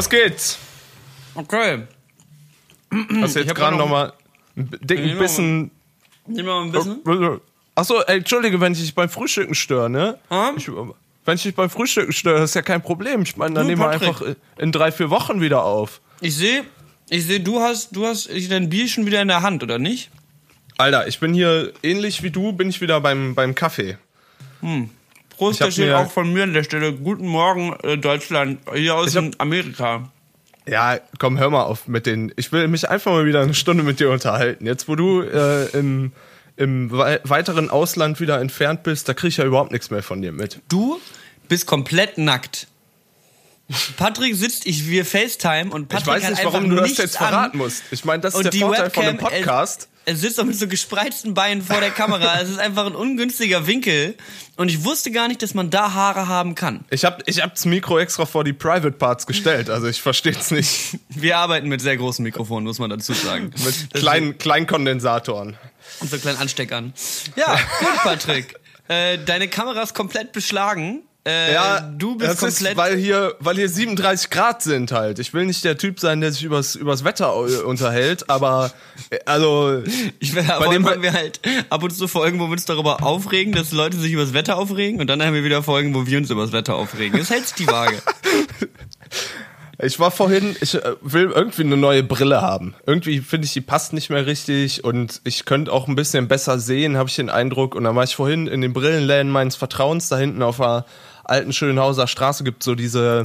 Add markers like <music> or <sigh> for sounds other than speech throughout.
Los geht's. Okay. Hast du jetzt gerade nochmal einen dicken Bissen. Nehmen wir mal ein bisschen. Achso, ey, entschuldige, wenn ich dich beim Frühstücken störe, ne? Ich, wenn ich dich beim Frühstücken störe, das ist ja kein Problem. Ich meine, dann Du, nehmen wir einfach in drei, vier Wochen wieder auf. Ich sehe, ich sehe, du hast, du hast dein Bier schon wieder in der Hand, oder nicht? Alter, ich bin hier ähnlich wie du, bin ich wieder beim, beim Kaffee. Prost, steht mir- auch von mir an der Stelle. Guten Morgen, äh, Deutschland, hier aus hab- in Amerika. Ja, komm, hör mal auf mit den. Ich will mich einfach mal wieder eine Stunde mit dir unterhalten. Jetzt, wo du äh, im, im wei weiteren Ausland wieder entfernt bist, da kriege ich ja überhaupt nichts mehr von dir mit. Du bist komplett nackt. Patrick sitzt, ich wir FaceTime und Patrick ich weiß nicht, einfach warum du das nichts jetzt verraten an. musst. Ich meine, das ist Und der die Vorteil von einem Webcam, Podcast. Er, sitzt auch mit so gespreizten Beinen vor der Kamera. <laughs> es ist einfach ein ungünstiger Winkel. Und ich wusste gar nicht, dass man da Haare haben kann. Ich habe ich hab das Mikro extra vor die Private Parts gestellt, also ich verstehe es nicht. Wir arbeiten mit sehr großen Mikrofonen, muss man dazu sagen. <laughs> Mit kleinen, Kleinkondensatoren. Und so kleinen Ansteckern. Ja, gut, Patrick. <laughs> äh, deine Kamera ist komplett beschlagen. Äh, Ja, du bist das komplett. ist, weil hier, weil hier 37 Grad sind halt. Ich will nicht der Typ sein, der sich übers, übers Wetter äh, unterhält, aber äh, also <laughs> ich werde bei aber dem- machen wir halt ab und zu Folgen, wo wir uns darüber aufregen, dass Leute sich über das Wetter aufregen und dann haben wir wieder Folgen, wo wir uns über das Wetter aufregen. Das hält sich die Waage. <laughs> Ich war vorhin, ich äh, will irgendwie eine neue Brille haben. Irgendwie finde ich, die passt nicht mehr richtig und ich könnte auch ein bisschen besser sehen, habe ich den Eindruck. Und dann war ich vorhin in den Brillenläden meines Vertrauens, da hinten auf der alten Schönhauser Straße gibt so diese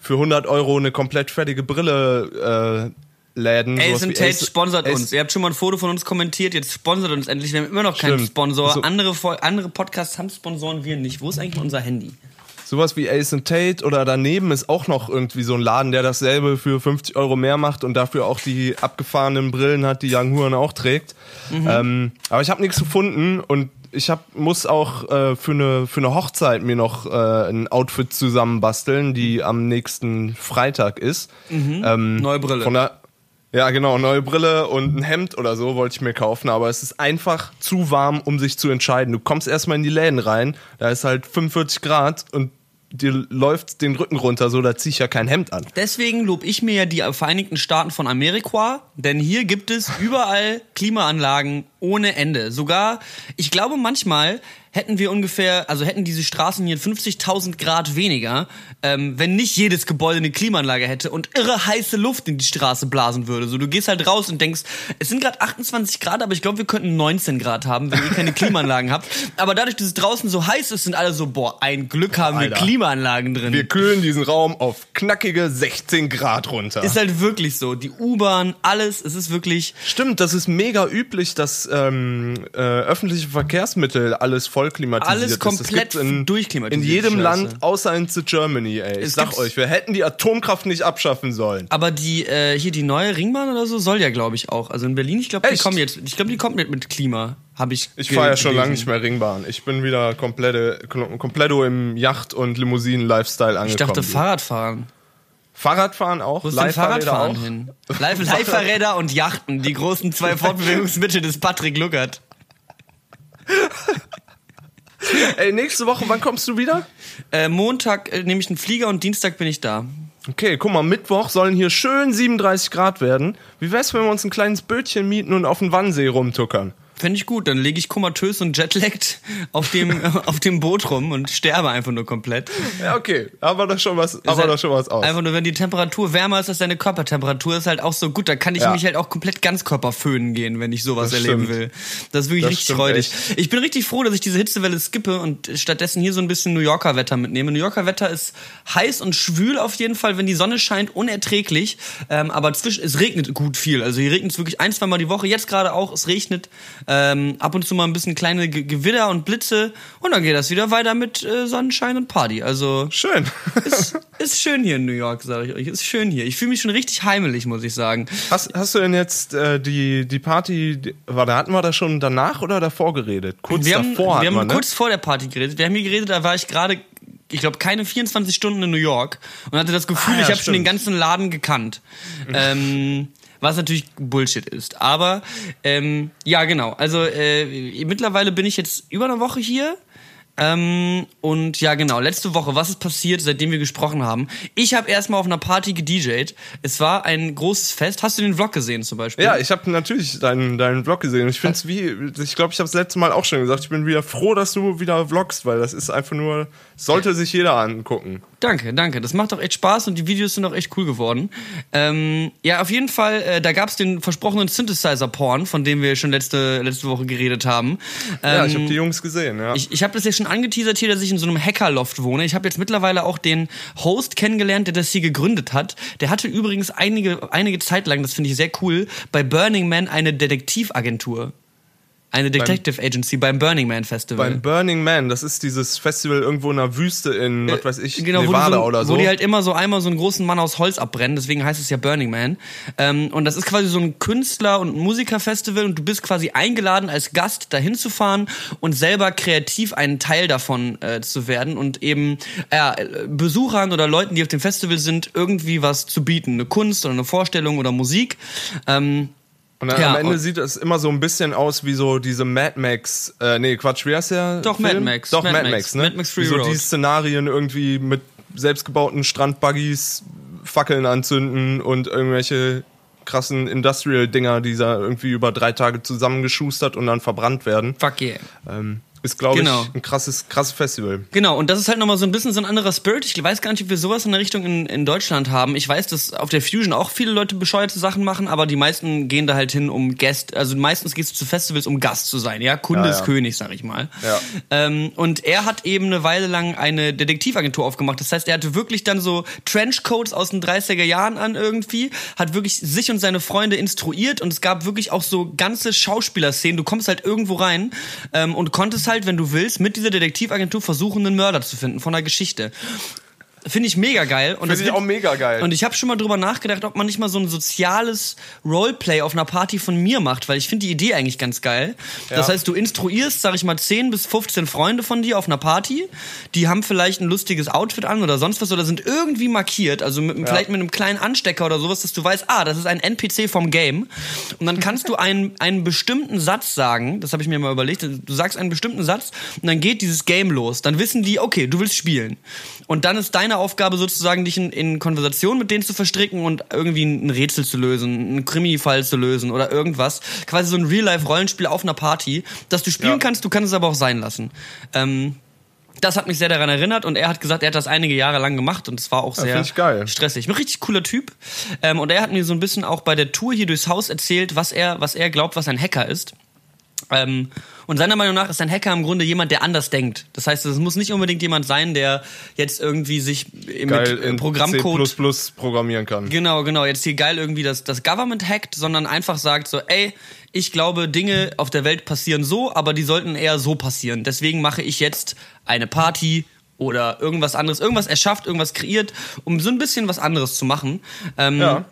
für 100 Euro eine komplett fertige Brille äh, Läden. Ace and Tate Ace- sponsert Ace- uns. Ihr habt schon mal ein Foto von uns kommentiert, jetzt sponsert uns endlich. Wir haben immer noch keinen Stimmt. Sponsor. So- Andere, andere Podcasts haben Sponsoren, wir nicht. Wo ist eigentlich unser Handy? Sowas wie Ace and Tate oder daneben ist auch noch irgendwie so ein Laden, der dasselbe für 50 Euro mehr macht und dafür auch die abgefahrenen Brillen hat, die Young Huan auch trägt. Ähm, aber ich habe nichts gefunden und ich hab, muss auch äh, für, eine, für eine Hochzeit mir noch äh, ein Outfit zusammenbasteln, die am nächsten Freitag ist. Ähm, Neue Brille. Von der, ja, genau, neue Brille und ein Hemd oder so wollte ich mir kaufen, aber es ist einfach zu warm, um sich zu entscheiden. Du kommst erstmal in die Läden rein, da ist halt 45 Grad und dir läuft den Rücken runter, so da zieh ich ja kein Hemd an. Deswegen lob ich mir ja die Vereinigten Staaten von Amerika, denn hier gibt es überall Klimaanlagen ohne Ende. Sogar, ich glaube manchmal hätten wir ungefähr, also hätten diese Straßen hier 50.000 Grad weniger, ähm, wenn nicht jedes Gebäude eine Klimaanlage hätte und irre heiße Luft in die Straße blasen würde. So, du gehst halt raus und denkst, es sind gerade 28 Grad, aber ich glaube, wir könnten 19 Grad haben, wenn ihr keine <laughs> Klimaanlagen habt. Aber dadurch, dass es draußen so heiß ist, sind alle so, boah, ein Glück haben wir Alter. Klimaanlagen drin. Wir kühlen diesen Raum auf knackige 16 Grad runter. Ist halt wirklich so. Die U-Bahn, alles, es ist wirklich. Stimmt, das ist mega üblich, dass ähm, äh, öffentliche Verkehrsmittel alles voll klimatisiert Alles komplett in, durchklimatisiert, In jedem Scheiße. Land, außer in the Germany, ey. Ich Es sag euch, wir hätten die Atomkraft nicht abschaffen sollen. Aber die, äh, hier die neue Ringbahn oder so soll ja, glaube ich, auch. Also in Berlin, ich glaube, die kommen jetzt, ich glaube, die kommt mit, mit Klima. Habe ich. Ich fahre ja schon lange nicht mehr Ringbahn. Ich bin wieder komplette, kompletto im Yacht- und Limousinen-Lifestyle angekommen. Ich dachte, du. Fahrradfahren. Fahrradfahren auch? Wo ist denn Fahrradfahren auch? hin? <laughs> Leih- Leihfahrräder und Yachten, die großen zwei <laughs> Fortbewegungsmittel des Patrick Luckert. <laughs> Ey, nächste Woche, wann kommst du wieder? Äh, Montag äh, nehme ich einen Flieger und Dienstag bin ich da. Okay, guck mal, Mittwoch sollen hier schön 37 Grad werden. Wie wär's, wenn wir uns ein kleines Bötchen mieten und auf den Wannsee rumtuckern? Fände ich gut, dann lege ich komatös und jetlaggt auf dem, <laughs> auf dem Boot rum und sterbe einfach nur komplett. Ja, okay. Aber da schon was, aber halt da schon was aus. Einfach nur, wenn die Temperatur wärmer ist als deine Körpertemperatur, ist halt auch so gut. Da kann ich Ja. mich halt auch komplett Ganzkörper föhnen gehen, wenn ich sowas Das erleben stimmt. will. Das ist wirklich Das richtig freudig. Ich bin richtig froh, dass ich diese Hitzewelle skippe und stattdessen hier so ein bisschen New Yorker Wetter mitnehme. New Yorker Wetter ist heiß und schwül auf jeden Fall, wenn die Sonne scheint, unerträglich. Ähm, aber zwischen, es regnet gut viel. Also hier regnet es wirklich ein, zwei Mal die Woche. Jetzt gerade auch, es regnet. Ähm, ab und zu mal ein bisschen kleine Ge Gewitter und Blitze. Und dann geht das wieder weiter mit äh, Sonnenschein und Party. Also Schön. ist, <laughs> ist schön hier in New York, sage ich euch. Ist schön hier. Ich fühle mich schon richtig heimelig, muss ich sagen. Hast, hast du denn jetzt äh, die, die Party, die, war, da hatten wir da schon danach oder davor geredet? Kurz Wir haben, davor wir hatten haben wir, ne? kurz vor der Party geredet. Wir haben hier geredet, da war ich gerade, ich glaube, keine 24 Stunden in New York und hatte das Gefühl, Ah, ja, ich habe schon den ganzen Laden gekannt. <laughs> ähm, was natürlich Bullshit ist. Aber ähm, ja, genau. Also äh, mittlerweile bin ich jetzt über eine Woche hier. Ähm, und ja, genau, letzte Woche, was ist passiert, seitdem wir gesprochen haben? Ich habe erstmal auf einer Party gedjed. Es war ein großes Fest. Hast du den Vlog gesehen zum Beispiel? Ja, ich habe natürlich deinen, deinen Vlog gesehen. Ich finde es wie, ich glaube, ich habe das letzte Mal auch schon gesagt, ich bin wieder froh, dass du wieder vlogst, weil das ist einfach nur, sollte sich jeder angucken. Danke, danke. Das macht auch echt Spaß und die Videos sind auch echt cool geworden. Ähm, ja, auf jeden Fall, äh, da gab's den versprochenen Synthesizer-Porn, von dem wir schon letzte, letzte Woche geredet haben. ja, Ähm, ich habe die Jungs gesehen, ja. Ich, ich habe das ja schon angeteasert hier, dass ich in so einem Hackerloft wohne. Ich habe jetzt mittlerweile auch den Host kennengelernt, der das hier gegründet hat. Der hatte übrigens einige, einige Zeit lang, das finde ich sehr cool, bei Burning Man eine Detektivagentur. Eine Detective Agency beim Burning Man Festival. Beim Burning Man, das ist dieses Festival irgendwo in der Wüste in, was weiß ich, Genau, Nevada so, oder so. wo die halt immer so einmal so einen großen Mann aus Holz abbrennen, deswegen heißt es ja Burning Man. Ähm, und das ist quasi so ein Künstler- und Musikerfestival und du bist quasi eingeladen, als Gast dahin zu fahren und selber kreativ einen Teil davon äh, zu werden und eben äh, Besuchern oder Leuten, die auf dem Festival sind, irgendwie was zu bieten. Eine Kunst oder eine Vorstellung oder Musik. Ähm, Und dann Ja, am Ende sieht es immer so ein bisschen aus wie so diese Mad Max, äh, nee, Quatsch, wie heißt der? Doch, Film? Mad Max. Doch, Mad Mad, Max. Max, ne? Mad Max Fury wie so Road. die Szenarien irgendwie mit selbstgebauten Strandbuggies, Fackeln anzünden und irgendwelche krassen Industrial-Dinger, die da irgendwie über drei Tage zusammengeschustert und dann verbrannt werden. fuck yeah. Ähm, ist, glaube Genau. ich, ein krasses, krasses Festival. Genau, und das ist halt nochmal so ein bisschen so ein anderer Spirit. Ich weiß gar nicht, ob wir sowas in der Richtung in, in Deutschland haben. Ich weiß, dass auf der Fusion auch viele Leute bescheuerte Sachen machen, aber die meisten gehen da halt hin, um Gast, also meistens gehst du zu Festivals, um Gast zu sein, ja? Kunde Ja, ist ja. König, sag ich mal. Ja. Ähm, und er hat eben eine Weile lang eine Detektivagentur aufgemacht. Das heißt, er hatte wirklich dann so Trenchcoats aus den 30er Jahren an irgendwie, hat wirklich sich und seine Freunde instruiert und es gab wirklich auch so ganze Schauspielerszenen. Du kommst halt irgendwo rein ähm, und konntest halt, wenn du willst, mit dieser Detektivagentur versuchen, einen Mörder zu finden von der Geschichte. Finde ich mega geil. Und Finde das ich auch mega geil. Und ich habe schon mal drüber nachgedacht, ob man nicht mal so ein soziales Roleplay auf einer Party von mir macht, weil ich finde die Idee eigentlich ganz geil. Das Ja. heißt, du instruierst, sag ich mal, 10 bis 15 Freunde von dir auf einer Party, die haben vielleicht ein lustiges Outfit an oder sonst was oder sind irgendwie markiert, also mit, vielleicht mit einem kleinen Anstecker oder sowas, dass du weißt, ah, das ist ein NPC vom Game. Und dann kannst du einen, einen bestimmten Satz sagen, das habe ich mir mal überlegt, du sagst einen bestimmten Satz und dann geht dieses Game los. Dann wissen die, okay, du willst spielen. Und dann ist deine Aufgabe sozusagen, dich in, in Konversation mit denen zu verstricken und irgendwie ein Rätsel zu lösen, einen Krimi-Fall zu lösen oder irgendwas. Quasi so ein Real-Life-Rollenspiel auf einer Party, das du spielen Ja. kannst, du kannst es aber auch sein lassen. Ähm, das hat mich sehr daran erinnert und er hat gesagt, er hat das einige Jahre lang gemacht und es war auch sehr geil. stressig. Ein richtig cooler Typ. Ähm, und er hat mir so ein bisschen auch bei der Tour hier durchs Haus erzählt, was er, was er glaubt, was ein Hacker ist. Ähm, und seiner Meinung nach ist ein Hacker im Grunde jemand, der anders denkt. Das heißt, es muss nicht unbedingt jemand sein, der jetzt irgendwie sich mit geil äh, in Programmcode C++ programmieren kann. Genau, genau. Jetzt hier geil irgendwie das, das Government hackt, sondern einfach sagt so, ey, ich glaube, Dinge auf der Welt passieren so, aber die sollten eher so passieren. Deswegen mache ich jetzt eine Party oder irgendwas anderes, irgendwas erschafft, irgendwas kreiert, um so ein bisschen was anderes zu machen. Ähm, Ja.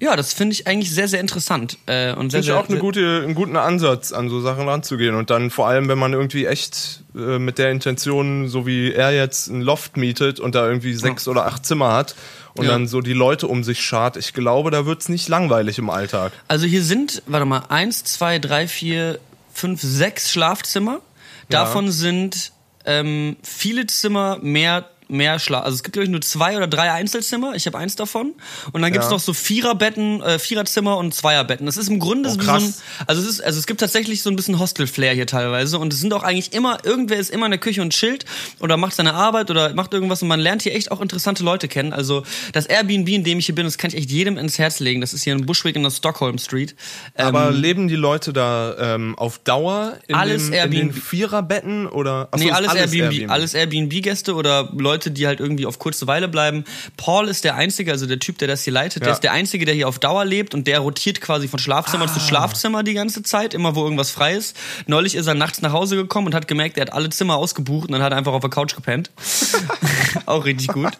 Ja, das finde ich eigentlich sehr, sehr interessant. Äh, und sehr, Finde ich auch eine gute, einen guten Ansatz, an so Sachen ranzugehen. Und dann vor allem, wenn man irgendwie echt äh, mit der Intention, so wie er jetzt ein Loft mietet und da irgendwie sechs oder acht Zimmer hat und Ja. dann so die Leute um sich schart, ich glaube, da wird's nicht langweilig im Alltag. Also hier sind, warte mal, eins, zwei, drei, vier, fünf, sechs Schlafzimmer. Davon sind ähm, viele Zimmer mehr mehr Schlaf. Also es gibt glaube ich nur zwei oder drei Einzelzimmer. Ich habe eins davon. Und dann gibt's Ja. noch so Viererbetten, äh, Viererzimmer und Zweierbetten. Das ist im Grunde Oh, so ein, also es ist, also es gibt tatsächlich so ein bisschen Hostel-Flair hier teilweise. Und es sind auch eigentlich immer, irgendwer ist immer in der Küche und chillt oder macht seine Arbeit oder macht irgendwas und man lernt hier echt auch interessante Leute kennen. Also das Airbnb, in dem ich hier bin, das kann ich echt jedem ins Herz legen. Das ist hier in Bushwick in der Stockholm Street. Ähm, Aber leben die Leute da ähm, auf Dauer in, Alles dem, in den Airbnb. Viererbetten oder Achso, Nee, ist alles, Airbnb, alles Airbnb-Gäste oder Leute, die halt irgendwie auf kurze Weile bleiben. Paul ist der Einzige, also der Typ, der das hier leitet, der Ja. ist der Einzige, der hier auf Dauer lebt und der rotiert quasi von Schlafzimmer Ah. zu Schlafzimmer die ganze Zeit, immer wo irgendwas frei ist. Neulich ist er nachts nach Hause gekommen und hat gemerkt, er hat alle Zimmer ausgebucht und dann hat er einfach auf der Couch gepennt. <laughs> <laughs> Auch richtig gut.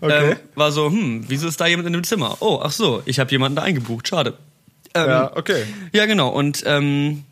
Okay. Ähm, war so, hm, wieso ist da jemand in dem Zimmer? Oh, ach so, ich habe jemanden da eingebucht, schade. Ähm, Ja, okay. ja, genau. Und ähm,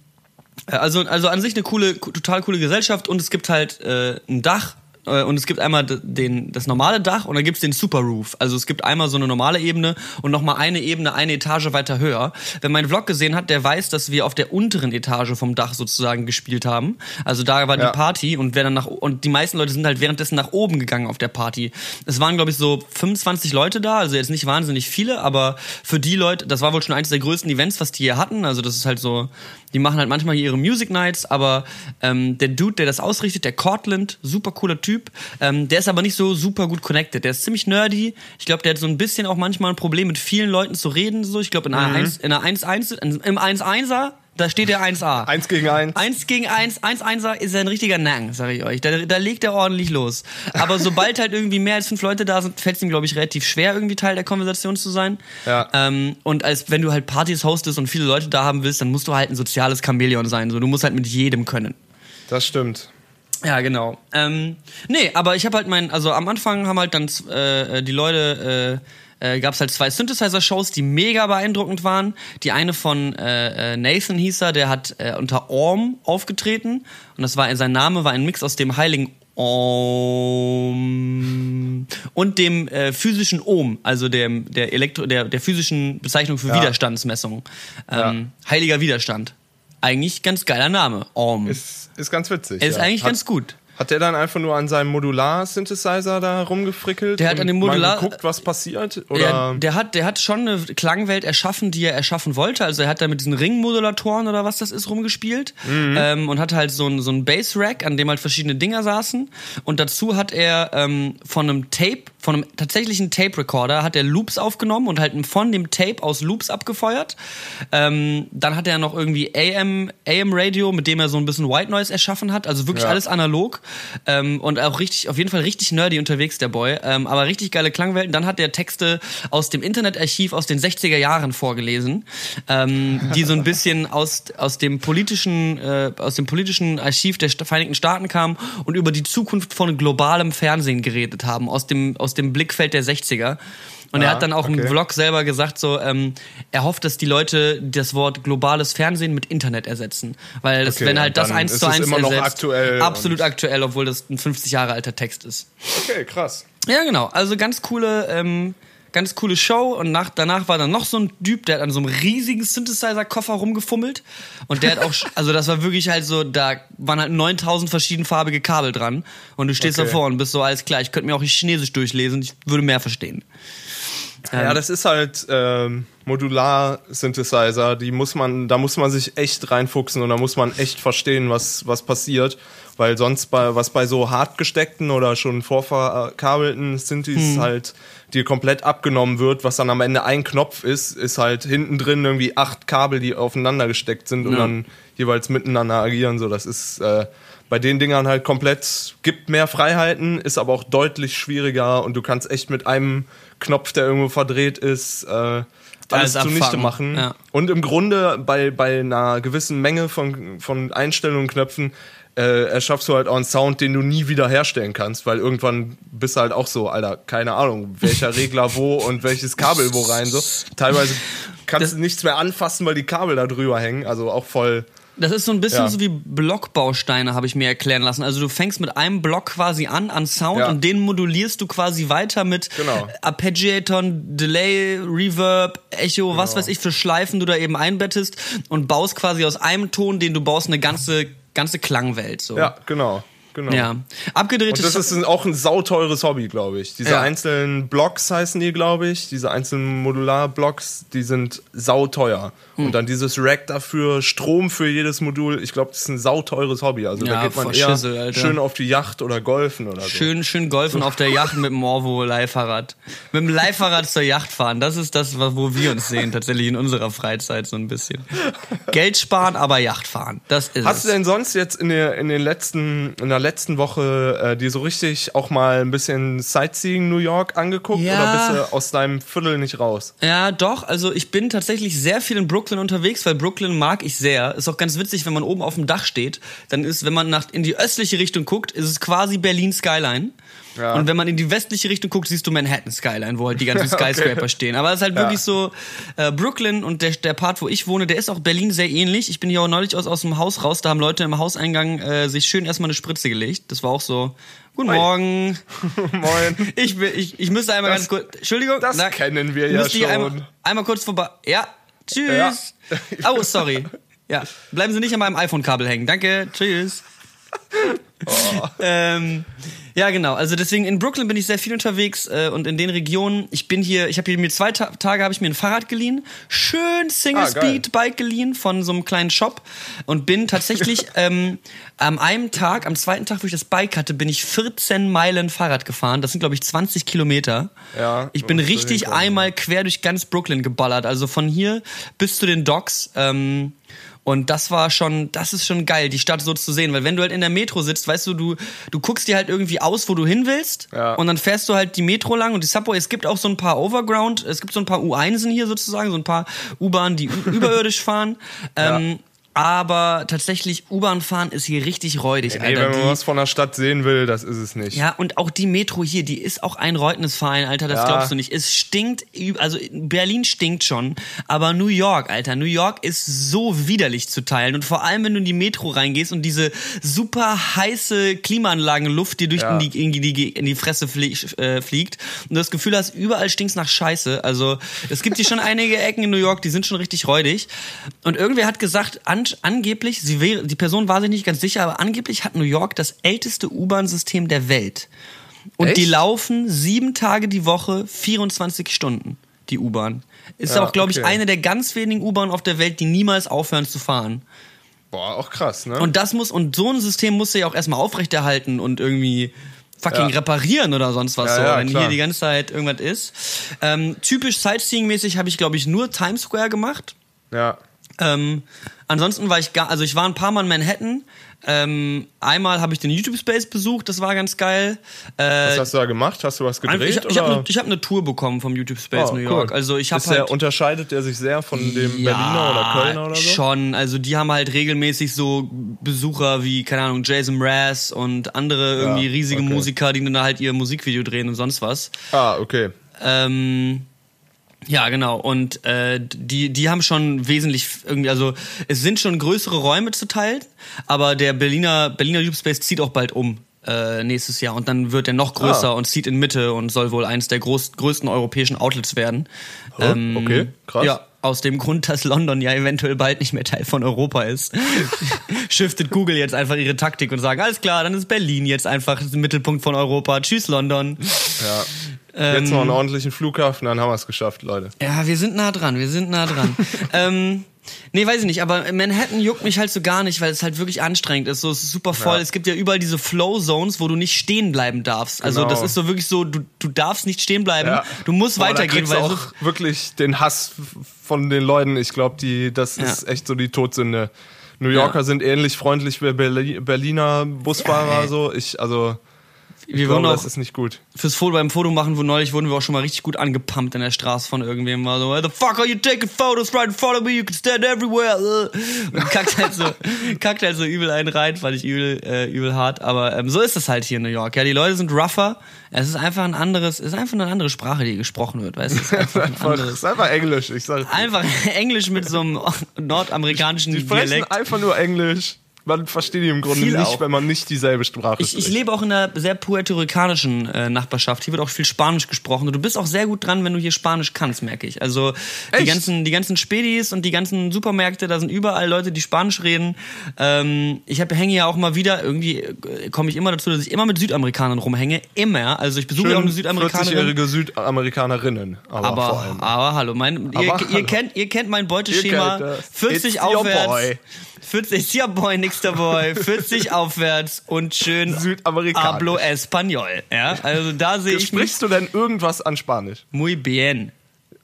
äh, also, also an sich eine coole, total coole Gesellschaft und es gibt halt äh, ein Dach und es gibt einmal den, das normale Dach und dann gibt's den Super Roof. Also es gibt einmal so eine normale Ebene und nochmal eine Ebene, eine Etage weiter höher. Wer meinen Vlog gesehen hat, der weiß, dass wir auf der unteren Etage vom Dach sozusagen gespielt haben. Also da war Ja. die Party und wer dann nach und die meisten Leute sind halt währenddessen nach oben gegangen auf der Party. Es waren glaube ich so 25 Leute da, also jetzt nicht wahnsinnig viele, aber für die Leute, das war wohl schon eines der größten Events, was die hier hatten. Also das ist halt so, die machen halt manchmal hier ihre Music Nights, aber ähm, der Dude, der das ausrichtet, der Cortland, super cooler Typ, ähm, der ist aber nicht so super gut connected. Der ist ziemlich nerdy. Ich glaube, der hat so ein bisschen auch manchmal ein Problem mit vielen Leuten zu reden. So, ich glaube in einer 1, in einer 1-1, im 1-1er, da steht der 1A. Eins gegen eins. Eins gegen eins, eins Einser ist ein richtiger Nang, sag ich euch. Da, da legt er ordentlich los. Aber sobald halt irgendwie mehr als fünf Leute da sind, fällt es ihm, glaube ich, relativ schwer, irgendwie Teil der Konversation zu sein. Ja. Ähm, und als wenn du halt Partys hostest und viele Leute da haben willst, dann musst du halt ein soziales Chamäleon sein. So, du musst halt mit jedem können. Das stimmt. Ja, genau. Ähm, nee, aber ich habe halt mein, also am Anfang haben halt dann äh, die Leute, äh, äh, gab es halt zwei Synthesizer-Shows, die mega beeindruckend waren. Die eine von äh, äh, Nathan hieß er, der hat äh, unter Orm aufgetreten und das war sein Name war ein Mix aus dem heiligen Om und dem äh, physischen Ohm, also dem der Elektro der der physischen Bezeichnung für Ja. Widerstandsmessung. Ähm, Heiliger Widerstand. Eigentlich ganz geiler Name. Om. Ist, ist ganz witzig. ist ja. eigentlich hat, ganz gut. Hat der dann einfach nur an seinem Modular-Synthesizer da rumgefrickelt? Der hat an dem Modular- geguckt, was passiert? Der, Oder? der, hat, der hat schon eine Klangwelt erschaffen, die er erschaffen wollte. Also er hat da mit diesen Ringmodulatoren oder was das ist rumgespielt ähm, und hat halt so ein, so ein Bass-Rack, an dem halt verschiedene Dinger saßen. Und dazu hat er ähm, von einem Tape, von einem tatsächlichen Tape-Recorder, hat er Loops aufgenommen und halt von dem Tape aus Loops abgefeuert. Ähm, dann hat er noch irgendwie AM, AM-Radio, mit dem er so ein bisschen White Noise erschaffen hat. Also wirklich Ja. alles analog ähm, und auch richtig, auf jeden Fall richtig nerdy unterwegs, der Boy. Ähm, aber richtig geile Klangwelten. Dann hat er Texte aus dem Internetarchiv aus den 60er Jahren vorgelesen, ähm, die so ein bisschen aus, aus dem politischen, äh, aus dem politischen Archiv der Vereinigten Staaten kamen und über die Zukunft von globalem Fernsehen geredet haben, aus dem, aus dem Blickfeld der 60er. Und er Ja, hat dann auch im okay. Vlog selber gesagt, so, ähm, er hofft, dass die Leute das Wort globales Fernsehen mit Internet ersetzen. Weil das, Okay, wenn halt das eins ist zu eins immer noch ersetzt, aktuell absolut aktuell, obwohl das ein 50 Jahre alter Text ist. Okay, krass. Ja, genau. Also ganz coole, ähm, ganz coole Show. Und nach, danach war dann noch so ein Typ, der hat an so einem riesigen Synthesizer-Koffer rumgefummelt. Und der hat auch, <laughs> also das war wirklich halt so, da waren halt 9000 verschiedenfarbige Kabel dran. Und du stehst Okay. davor und bist so, alles klar, ich könnte mir auch Chinesisch durchlesen, ich würde mehr verstehen. Ja, das ist halt ähm, Modular-Synthesizer, die muss man, da muss man sich echt reinfuchsen und da muss man echt verstehen, was, was passiert. Weil sonst bei, was bei so hart gesteckten oder schon vorverkabelten Synthes halt dir komplett abgenommen wird, was dann am Ende ein Knopf ist, ist halt hinten drin irgendwie acht Kabel, die aufeinander gesteckt sind und Ja. dann jeweils miteinander agieren. So, das ist äh, bei den Dingern halt komplett, gibt mehr Freiheiten, ist aber auch deutlich schwieriger und du kannst echt mit einem Knopf, der irgendwo verdreht ist, äh, alles Alles zunichte abfangen. machen. Ja. Und im Grunde bei, bei einer gewissen Menge von, von Einstellungen und Knöpfen äh, erschaffst du halt auch einen Sound, den du nie wieder herstellen kannst, weil irgendwann bist du halt auch so, Alter, keine Ahnung, welcher Regler wo und welches Kabel wo rein. So. Teilweise kannst Das- du nichts mehr anfassen, weil die Kabel da drüber hängen. Also auch voll. Das ist so ein bisschen Ja. so wie Blockbausteine, habe ich mir erklären lassen. Also du fängst mit einem Block quasi an, an Sound Ja. und den modulierst du quasi weiter mit Genau. Arpeggiaton, Delay, Reverb, Echo, was Genau. weiß ich für Schleifen du da eben einbettest und baust quasi aus einem Ton, den du baust, eine ganze, ganze Klangwelt. So. Ja, genau. Genau. Ja. Abgedrehtes Und das ist auch ein sauteures Hobby, glaube ich. Diese Ja. einzelnen Blocks heißen die, glaube ich. Diese einzelnen Modular-Blocks, die sind sauteuer. Hm. Und dann dieses Rack dafür, Strom für jedes Modul. Ich glaube, das ist ein sauteures Hobby. Also Ja, da geht man eher Schissel, Alter. schön auf die Yacht oder golfen oder so. Schön, schön golfen auf der Yacht mit dem Orvo Leihfahrrad. Mit dem Leihfahrrad zur Yacht fahren. Das ist das, wo wir uns sehen, tatsächlich in unserer Freizeit so ein bisschen. Geld sparen, aber Yacht fahren. Das ist Hast es. du denn sonst jetzt in der, in den letzten, in der letzten Woche äh, dir so richtig auch mal ein bisschen Sightseeing New York angeguckt Ja. oder bist du aus deinem Viertel nicht raus? Ja, doch. Also ich bin tatsächlich sehr viel in Brooklyn unterwegs, weil Brooklyn mag ich sehr. Ist auch ganz witzig, wenn man oben auf dem Dach steht, dann ist, wenn man nach, in die östliche Richtung guckt, ist es quasi Berlin Skyline. Ja. Und wenn man in die westliche Richtung guckt, siehst du Manhattan Skyline, wo halt die ganzen <laughs> Skyscraper stehen. Aber es ist halt wirklich so, äh, Brooklyn und der, der Part, wo ich wohne, der ist auch Berlin sehr ähnlich. Ich bin hier auch neulich aus, aus dem Haus raus, da haben Leute im Hauseingang äh, sich schön erstmal eine Spritze gelegt. Das war auch so, guten Oi. Morgen. <laughs> Moin. <laughs> Ich, will- ich, ich müsste einmal Das- ganz kurz, Entschuldigung. das kennen wir ja schon. Einmal, einmal kurz vorbei. Ja, tschüss. Oh, sorry. Ja, bleiben Sie nicht an meinem iPhone-Kabel hängen. Danke, tschüss. Oh. <laughs> ähm, ja, genau. Also deswegen in Brooklyn bin ich sehr viel unterwegs äh, und in den Regionen. Ich bin hier, ich habe hier mir zwei Ta Tage habe ich mir ein Fahrrad geliehen, schön Single Ah. Speed Bike geliehen von so einem kleinen Shop und bin tatsächlich <laughs> ähm, am einem Tag, am zweiten Tag, wo ich das Bike hatte, bin ich 14 Meilen Fahrrad gefahren. Das sind glaube ich 20 Kilometer. Ja, ich bin richtig einmal quer durch ganz Brooklyn geballert, also von hier bis zu den Docks. Ähm, und das war schon, das ist schon geil, die Stadt so zu sehen. Weil wenn du halt in der Metro sitzt, weißt du, du, du guckst dir halt irgendwie aus, wo du hin willst. Ja. Und dann fährst du halt die Metro lang und die Subway. Es gibt auch so ein paar Overground, es gibt so ein paar U1en hier sozusagen, so ein paar U-Bahnen, die <laughs> überirdisch fahren. Ähm, aber tatsächlich, U-Bahn fahren ist hier richtig räudig, Nee, Alter. wenn man Die- was von der Stadt sehen will, das ist es nicht. ja, und auch die Metro hier, die ist auch ein Reutnisverein, Alter, das Ja. glaubst du nicht. Es stinkt, also Berlin stinkt schon, aber New York, Alter, New York ist so widerlich zu teilen. Und vor allem, wenn du in die Metro reingehst und diese super heiße Klimaanlagenluft dir durch Ja. in, die, in, die, in die Fresse flie äh, fliegt und du das Gefühl hast, überall stinkt's nach Scheiße. Also es gibt hier schon <laughs> einige Ecken in New York, die sind schon richtig räudig. Und irgendwer hat gesagt, an, angeblich, sie wäre, die Person war sich nicht ganz sicher, aber angeblich hat New York das älteste U-Bahn-System der Welt. Und Echt? die laufen sieben Tage die Woche, 24 Stunden, die U-Bahn. Ist Ja, auch, glaube ich, okay. eine der ganz wenigen U-Bahnen auf der Welt, die niemals aufhören zu fahren. Boah, auch krass, ne? Und das muss, und so ein System musst du ja auch erstmal aufrechterhalten und irgendwie fucking Ja. reparieren oder sonst was Ja, so, ja, wenn klar. hier die ganze Zeit irgendwas ist. Ähm, typisch Sightseeing-mäßig habe ich, glaube ich, nur Times Square gemacht. ja. Ähm, ansonsten war ich gar, also ich war ein paar Mal in Manhattan. Ähm, einmal habe ich den YouTube Space besucht, das war ganz geil. Äh, Was hast du da gemacht? Hast du was gedreht? ich ich habe eine hab eine Tour bekommen vom YouTube Space Oh, New cool. York. Also ich habe Ist der, halt unterscheidet der sich sehr von dem Berliner oder Kölner oder so? Schon, also die haben halt regelmäßig so Besucher wie, keine Ahnung, Jason Mraz und andere irgendwie riesige okay. Musiker, die dann halt ihr Musikvideo drehen und sonst was. Ah, okay. Ähm, ja, genau. Und äh, die, die haben schon wesentlich irgendwie, also es sind schon größere Räume zu teilen, aber der Berliner, Berliner YouTube Space zieht auch bald um. Äh, nächstes Jahr und dann wird er noch größer Ah. und zieht in Mitte und soll wohl eins der groß, größten europäischen Outlets werden. Oh, okay, krass. Ja, aus dem Grund, dass London ja eventuell bald nicht mehr Teil von Europa ist, <laughs> shiftet Google jetzt einfach ihre Taktik und sagen, alles klar, dann ist Berlin jetzt einfach Mittelpunkt von Europa. Tschüss, London. Ja. Ähm, Jetzt noch einen ordentlichen Flughafen, dann haben wir es geschafft, Leute. Ja, wir sind nah dran, wir sind nah dran. <laughs> ähm, nee, weiß ich nicht, aber Manhattan juckt mich halt so gar nicht, weil es halt wirklich anstrengend ist. So, es ist super voll. Ja. Es gibt ja überall diese Flow-Zones, wo du nicht stehen bleiben darfst. Also Genau. das ist so wirklich so, du, du darfst nicht stehen bleiben, Ja. du musst Boah, weitergehen, weil so, auch wirklich den Hass von den Leuten. Ich glaube, die, das ist Ja. echt so die Todsünde. New Yorker sind ähnlich freundlich wie Berli Berliner Busfahrer, so. Ich, also, ich wir glaube, wurden das auch ist nicht gut. fürs Foto beim Foto machen, wo neulich wurden wir auch schon mal richtig gut angepumpt in der Straße von irgendwem. War so, "Why the fuck are you taking photos right in front of me? You can stand everywhere. äh." Und kackt halt so, <laughs> kackt halt so übel einen rein, fand ich übel, äh, übel hart. Aber ähm, so ist es halt hier in New York. Ja, die Leute sind rougher. Es ist einfach ein anderes, es ist einfach eine andere Sprache, die gesprochen wird, weißt du? Es ist <laughs> einfach ein Einfach, es anderes. ist einfach Englisch, ich sag. Einfach <laughs> Englisch mit so einem nordamerikanischen Die Dialekt. einfach nur Englisch. Man versteht die im Grunde Viel nicht, auch. wenn man nicht dieselbe Sprache Ich, ich spricht. lebe auch in einer sehr puerto-ricanischen äh, Nachbarschaft. Hier wird auch viel Spanisch gesprochen. Und du bist auch sehr gut dran, wenn du hier Spanisch kannst, merke ich. Also die ganzen, die ganzen Spätis und die ganzen Supermärkte, da sind überall Leute, die Spanisch reden. Ähm, ich hab, hänge ja auch mal wieder, irgendwie äh, komme ich immer dazu, dass ich immer mit Südamerikanern rumhänge. Immer. Also ich besuche ja auch eine Südamerikanerin. 40-jährige Südamerikanerinnen. Aber, Aber, vor allem. aber hallo, mein, ihr, Aber ihr, hallo. kennt, ihr kennt mein Beuteschema. Ihr kennt das. 40 It's your aufwärts. Boy. 40 ist ja boy, nächster Boy. 40 <laughs> aufwärts und schön Südamerikanisch. hablo español. Ja, also da sehe ich Sprichst du denn irgendwas an Spanisch? muy bien.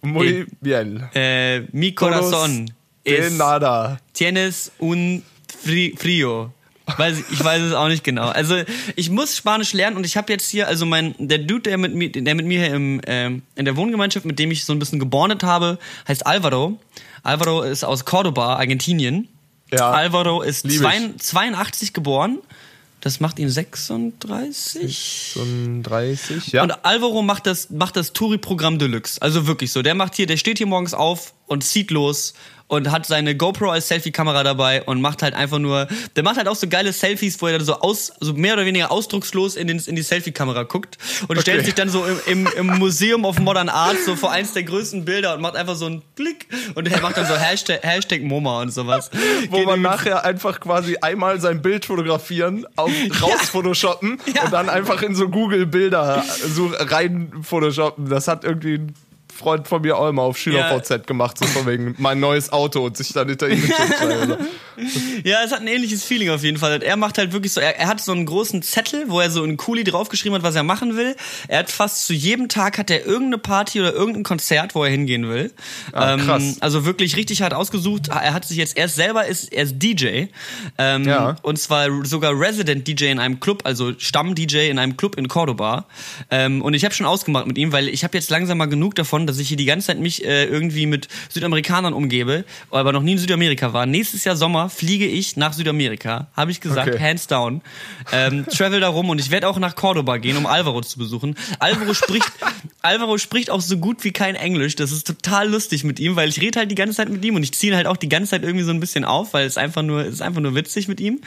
Muy bien. Äh, mi corazón De es, nada. tienes un fri- frío. Weiß, ich- weiß es auch nicht genau. Also ich muss Spanisch lernen und ich habe jetzt hier, also mein, der Dude, der mit mir, der mit mir hier im, ähm, in der Wohngemeinschaft, mit dem ich so ein bisschen gebondet habe, heißt Alvaro. Alvaro ist aus Cordoba, Argentinien. Ja, Alvaro ist lieb ich. zwei- 82 geboren. Das macht ihn 36. So ein 30, ja. Und Alvaro macht das, macht das Touri-Programm Deluxe. Also wirklich so. Der macht hier, der steht hier morgens auf und zieht los und hat seine GoPro als Selfie-Kamera dabei und macht halt einfach nur, der macht halt auch so geile Selfies, wo er dann so aus, so mehr oder weniger ausdruckslos in, den, in die Selfie-Kamera guckt und Okay. stellt sich dann so im, im, im Museum of Modern Art so vor eins der größten Bilder und macht einfach so einen Klick und er macht dann so Hashtag, Hashtag MoMA und sowas. Wo Geht man nachher einfach quasi einmal sein Bild fotografieren, auf, <laughs> raus photoshoppen Ja. und dann einfach in so Google Bilder so rein photoshoppen. Das hat irgendwie Freund von mir auch immer auf SchülerVZ gemacht, so von wegen mein neues Auto und sich dann hinter ihm schreiben. <laughs> Ja, es hat ein ähnliches Feeling auf jeden Fall. Er macht halt wirklich so, er, er hat so einen großen Zettel, wo er so in Kuli draufgeschrieben hat, was er machen will. Er hat fast zu jedem Tag hat er irgendeine Party oder irgendein Konzert, wo er hingehen will. Ah, krass. also wirklich richtig hart ausgesucht. Er hat sich jetzt erst selber ist er ist DJ ähm, Ja. und zwar sogar Resident DJ in einem Club, also Stamm DJ in einem Club in Cordoba. Ähm, und ich habe schon ausgemacht mit ihm, weil ich habe jetzt langsam mal genug davon, dass ich hier die ganze Zeit mich äh, irgendwie mit Südamerikanern umgebe, aber noch nie in Südamerika war. Nächstes Jahr Sommer fliege ich nach Südamerika, habe ich gesagt, Okay. hands down. Ähm, travel da rum und ich werde auch nach Cordoba gehen, um Alvaro zu besuchen. Alvaro spricht, <laughs> Alvaro spricht auch so gut wie kein Englisch. Das ist total lustig mit ihm, weil ich rede halt die ganze Zeit mit ihm und ich ziehe halt auch die ganze Zeit irgendwie so ein bisschen auf, weil es einfach nur, es ist einfach nur witzig mit ihm.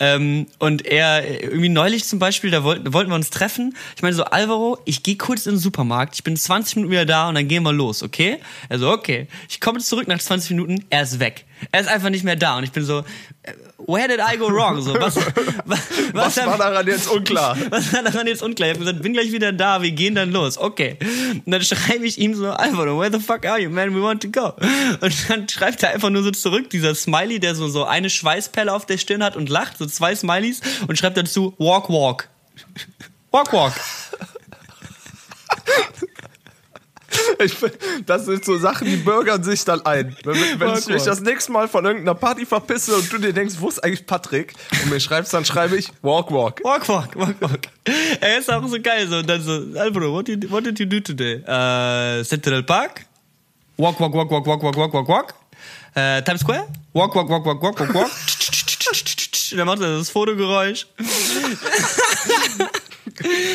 Ähm, und er, irgendwie neulich zum Beispiel, da wollten, da wollten wir uns treffen. Ich meine so, Alvaro, ich gehe kurz in den Supermarkt, ich bin 20 Minuten wieder da und dann gehen wir los, okay? Also, okay. Ich komme zurück nach 20 Minuten, er ist weg. Er ist einfach nicht mehr da und ich bin so, äh, where did I go wrong? So, was, <laughs> was, Was war daran jetzt unklar? <laughs> was war daran jetzt unklar? Ich habe gesagt, bin gleich wieder da, wir gehen dann los. Okay. Und dann schreibe ich ihm so, Alvaro, where the fuck are you, man? We want to go. Und dann schreibt er einfach nur so zurück, dieser Smiley, der so, so eine Schweißperle auf der Stirn hat und lacht, so zwei Smileys, und schreibt dazu, walk, walk. Walk, walk. Ich, das sind so Sachen, die bürgern sich dann ein. Wenn, wenn ich mich das nächste Mal von irgendeiner Party verpisse und du dir denkst, wo ist eigentlich Patrick? Und mir schreibst, dann schreibe ich Walk Walk. Walk, walk, walk, walk. Er ist auch so geil, so, und dann so, Alvaro, what did, what did you do today? Uh, Central Park? Walk, walk, walk, walk, walk, walk, walk, walk, walk. Uh, Times Square? Walk, walk, walk, walk, walk, walk, walk. Dann macht er das Fotogeräusch.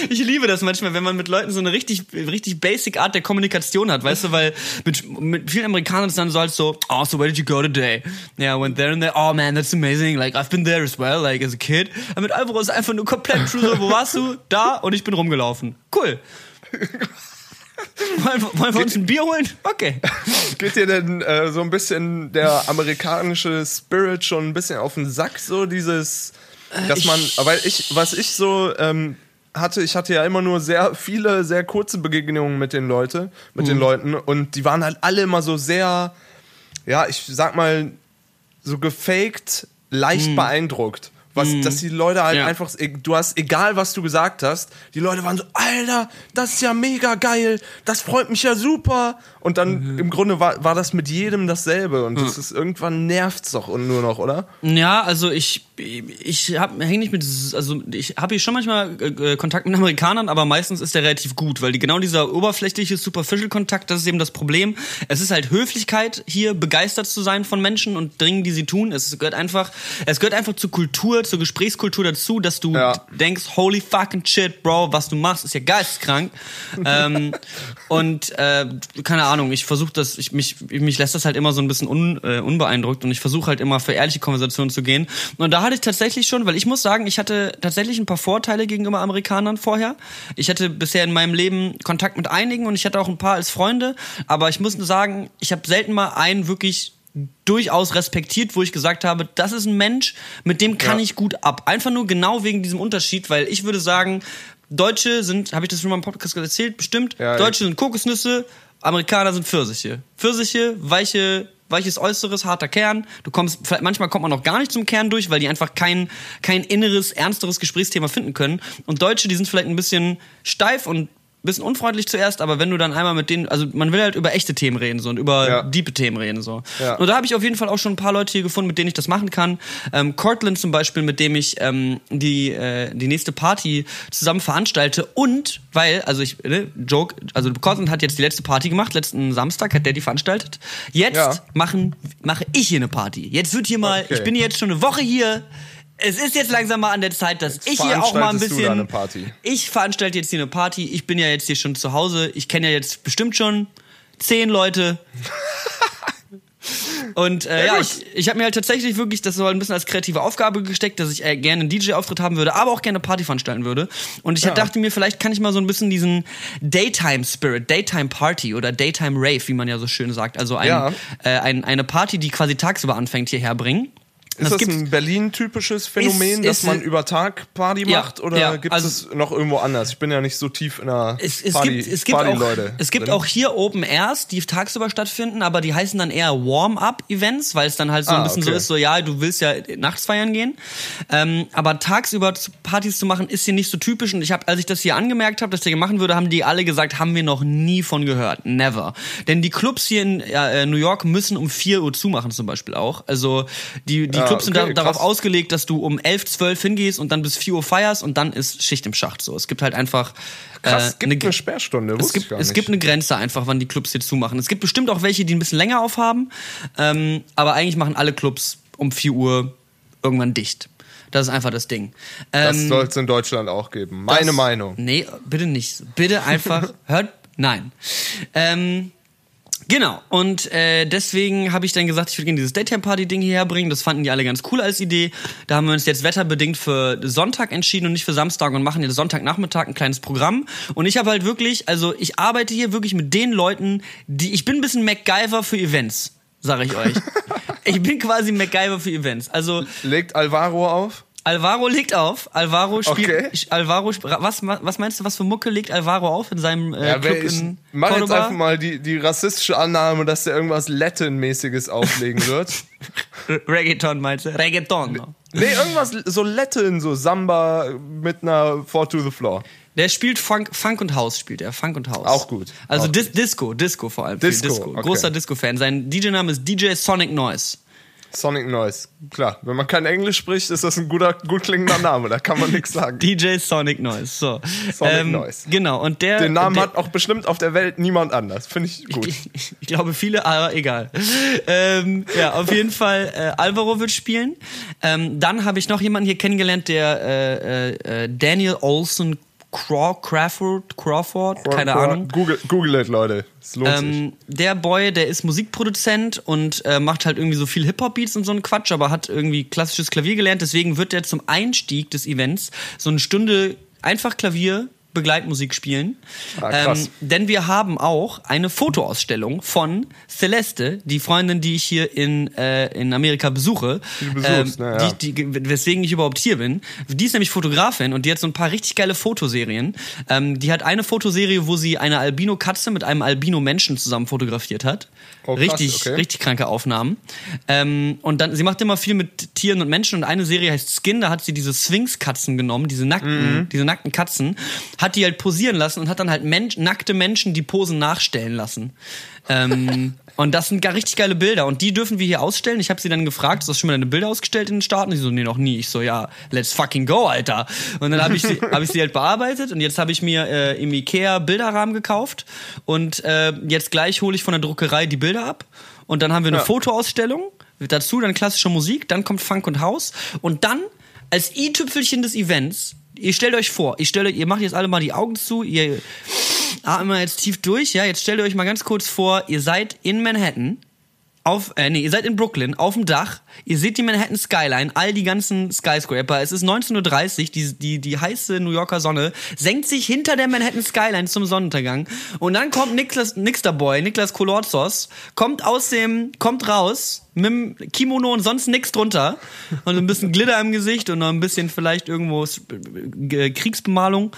Ich liebe das manchmal, wenn man mit Leuten so eine richtig, richtig basic Art der Kommunikation hat, weißt du, weil mit, mit vielen Amerikanern ist dann so halt so, oh, so where did you go today? Yeah, I went there and there, oh man, that's amazing, like I've been there as well, like as a kid. Aber mit Alvaro ist einfach nur komplett true, so, wo warst du? Da und ich bin rumgelaufen. Cool. <laughs> Wollen, wir- wollen wir uns ein Bier holen? Okay. Geht dir denn äh, so ein bisschen der amerikanische Spirit schon ein bisschen auf den Sack, so dieses, dass man, weil ich, was ich so ähm, hatte, ich hatte ja immer nur sehr viele, sehr kurze Begegnungen mit den Leute, mit den Leuten und die waren halt alle immer so sehr, ja, ich sag mal, so gefaked, leicht beeindruckt. Was, dass die Leute halt Ja. einfach, du hast, egal was du gesagt hast, die Leute waren so, Alter, das ist ja mega geil, das freut mich ja super. Und dann im Grunde war, war das mit jedem dasselbe und das ist irgendwann nervt's doch und nur noch, oder? Ja, also ich ich hab hänge nicht mit also ich habe hier schon manchmal äh, Kontakt mit Amerikanern, aber meistens ist der relativ gut, weil die genau dieser oberflächliche superficial Kontakt, das ist eben das Problem. Es ist halt Höflichkeit hier begeistert zu sein von Menschen und Dingen, die sie tun. Es gehört einfach es gehört einfach zur Kultur, zur Gesprächskultur dazu, dass du Ja. denkst, holy fucking shit, Bro, was du machst, ist ja geisteskrank. ähm, und äh, keine Ahnung, ich versuche das, ich, mich, mich lässt das halt immer so ein bisschen un, äh, unbeeindruckt und ich versuche halt immer für ehrliche Konversationen zu gehen. Und da hatte ich tatsächlich schon, weil ich muss sagen, ich hatte tatsächlich ein paar Vorteile gegenüber Amerikanern vorher. Ich hatte bisher in meinem Leben Kontakt mit einigen und ich hatte auch ein paar als Freunde, aber ich muss nur sagen, ich habe selten mal einen wirklich durchaus respektiert, wo ich gesagt habe, das ist ein Mensch, mit dem kann Ja. ich gut ab. Einfach nur genau wegen diesem Unterschied, weil ich würde sagen, Deutsche sind, habe ich das schon mal im Podcast erzählt, bestimmt, Ja, Deutsche sind Kokosnüsse, Amerikaner sind Pfirsiche. Pfirsiche, weiche, weiches Äußeres, harter Kern. Du kommst, vielleicht- manchmal kommt man noch gar nicht zum Kern durch, weil die einfach kein, kein inneres, ernsteres Gesprächsthema finden können. Und Deutsche, die sind vielleicht ein bisschen steif und bisschen unfreundlich zuerst, aber wenn du dann einmal mit denen, also man will halt über echte Themen reden so und über Ja. diepe Themen reden so. Ja. Und da habe ich auf jeden Fall auch schon ein paar Leute hier gefunden, mit denen ich das machen kann. Ähm, Cortland zum Beispiel, mit dem ich ähm, die äh, die nächste Party zusammen veranstalte und weil, also ich ne, Joke, also Cortland hat jetzt die letzte Party gemacht, letzten Samstag hat der die veranstaltet. Jetzt Ja. machen mache ich hier eine Party. Jetzt wird hier mal, Okay. ich bin jetzt schon eine Woche hier. Es ist jetzt langsam mal an der Zeit, dass ich hier auch mal ein veranstaltest du bisschen. da eine Party. Ich veranstalte jetzt hier eine Party. Ich bin ja jetzt hier schon zu Hause. Ich kenne ja jetzt bestimmt schon zehn Leute. <laughs> Und äh, Ja, ich, ich habe mir halt tatsächlich wirklich das so ein bisschen als kreative Aufgabe gesteckt, dass ich äh, gerne einen DJ-Auftritt haben würde, aber auch gerne eine Party veranstalten würde. Und ich Ja. dachte mir, vielleicht kann ich mal so ein bisschen diesen Daytime-Spirit, Daytime-Party oder Daytime-Rave, wie man ja so schön sagt, also ein, Ja. äh, ein, eine Party, die quasi tagsüber anfängt, hierher bringen. Ist das gibt's- ein Berlin-typisches Phänomen, Ist- dass ist- man über Tag Party Ja, macht? Oder ja, gibt also- es noch irgendwo anders? Ich bin ja nicht so tief in der Es, es, Party, gibt, es, gibt, auch, Party-Leute es gibt drin. auch hier Open Airs, die tagsüber stattfinden, aber die heißen dann eher Warm-up-Events, weil es dann halt so ein Ah, bisschen so okay. ist, so ja, du willst ja nachts feiern gehen. Ähm, aber tagsüber Partys zu machen, ist hier nicht so typisch. Und ich habe, als ich das hier angemerkt habe, dass der machen würde, haben die alle gesagt, haben wir noch nie von gehört. Never. Denn die Clubs hier in äh, New York müssen um 4 Uhr zumachen zum Beispiel auch. Also die, die Ja, Clubs sind okay, da, darauf ausgelegt, dass du um 11, 12 hingehst und dann bis 4 Uhr feierst und dann ist Schicht im Schacht so. Es gibt halt einfach Krass, äh, gibt eine- eine Sperrstunde, es gibt, es gibt eine Grenze einfach, wann die Clubs hier zumachen. Es gibt bestimmt auch welche, die ein bisschen länger aufhaben, ähm, aber eigentlich machen alle Clubs um 4 Uhr irgendwann dicht. Das ist einfach das Ding. das Ähm, soll es in Deutschland auch geben. Meine das- Meinung. Nee, bitte nicht. Bitte einfach, <laughs> hört, nein. Ähm, Genau, und äh, deswegen habe ich dann gesagt, ich würde gerne dieses Daytime-Party-Ding hierher bringen. Das fanden die alle ganz cool als Idee. Da haben wir uns jetzt wetterbedingt für Sonntag entschieden und nicht für Samstag und machen jetzt Sonntagnachmittag ein kleines Programm. Und ich habe halt wirklich, also ich arbeite hier wirklich mit den Leuten, die, ich bin ein bisschen MacGyver für Events, sage ich euch. <laughs> ich bin quasi MacGyver für Events. Also Legt Alvaro auf? Alvaro legt auf. Alvaro spielt. Okay. Alvaro, was, was meinst du, was für Mucke legt Alvaro auf in seinem äh, Ja, Club ich in mach jetzt Cordoba? einfach mal die, die rassistische Annahme, dass der irgendwas Latin-mäßiges auflegen wird. <laughs> Reggaeton meinst du? Reggaeton. nee, irgendwas so Latin, so Samba mit einer Four to the Floor. Der spielt Funk, Funk und House, spielt er. Funk und House. Auch gut. Also Auch Dis Disco, Disco vor allem. Disco, Disco. okay. Großer Disco-Fan. Sein DJ-Name ist DJ Sonic Noise. Sonic Noise. Klar, wenn man kein Englisch spricht, ist das ein guter, gut klingender Name, da kann man nichts sagen. <laughs> DJ Sonic Noise. So. Sonic Noise. Genau. Und der. Den Namen der, hat auch bestimmt auf der Welt niemand anders. Finde ich gut. Ich, ich glaube viele, aber egal. Ähm, ja, auf jeden Fall, äh, Alvaro wird spielen. Ähm, dann habe ich noch jemanden hier kennengelernt, der äh, äh, äh, Daniel Olson Crawford, Crawford, keine Ahnung. Google, Google it, Leute. Es lohnt sich. Ähm, der Boy, der ist Musikproduzent und äh, macht halt irgendwie so viel Hip-Hop-Beats und so einen Quatsch, aber hat irgendwie klassisches Klavier gelernt. Deswegen wird er zum Einstieg des Events so eine Stunde einfach Klavier Begleitmusik spielen. Ah, krass. Ähm, denn wir haben auch eine Fotoausstellung von Celeste, die Freundin, die ich hier in, äh, in Amerika besuche. Die du besuchst, na ja. die, die, weswegen ich überhaupt hier bin. Die ist nämlich Fotografin und die hat so ein paar richtig geile Fotoserien. Ähm, die hat eine Fotoserie, wo sie eine Albino-Katze mit einem Albino-Menschen zusammen fotografiert hat. Oh, krass, richtig, okay. richtig kranke Aufnahmen. Ähm, und dann, sie macht immer viel mit Tieren und Menschen und eine Serie heißt Skin, da hat sie diese Sphinx-Katzen genommen, diese nackten, Mhm. diese nackten Katzen, hat die halt posieren lassen und hat dann halt Mensch, nackte Menschen die Posen nachstellen lassen. Ähm, <laughs> und das sind gar richtig geile Bilder und die dürfen wir hier ausstellen. Ich habe sie dann gefragt, hast du schon mal deine Bilder ausgestellt in den Staaten? Sie so, nee, noch nie. Ich so, ja, let's fucking go, Alter. Und dann habe ich, sie- <laughs> hab ich sie halt bearbeitet und jetzt habe ich mir äh, im Ikea Bilderrahmen gekauft und äh, jetzt gleich hole ich von der Druckerei die Bilder ab und dann haben wir eine Ja. Fotoausstellung, dazu dann klassische Musik, dann kommt Funk und House und dann als i-Tüpfelchen des Events, ihr stellt euch vor, ihr, stellt, euch- ihr macht jetzt alle mal die Augen zu, ihr atmet mal jetzt tief durch, ja, jetzt stellt euch mal ganz kurz vor, ihr seid in Manhattan, auf, äh, nee, ihr seid in Brooklyn, auf dem Dach, ihr seht die Manhattan Skyline, all die ganzen Skyscraper, es ist 19.30 Uhr, die, die, die heiße New Yorker Sonne senkt sich hinter der Manhattan Skyline zum Sonnenuntergang. Und dann kommt Niklas, Nixter Boy, Niklas Kolorzos, kommt aus dem, kommt raus, mit dem Kimono und sonst nix drunter. Und ein bisschen Glitter im Gesicht und noch ein bisschen vielleicht irgendwo Kriegsbemalung.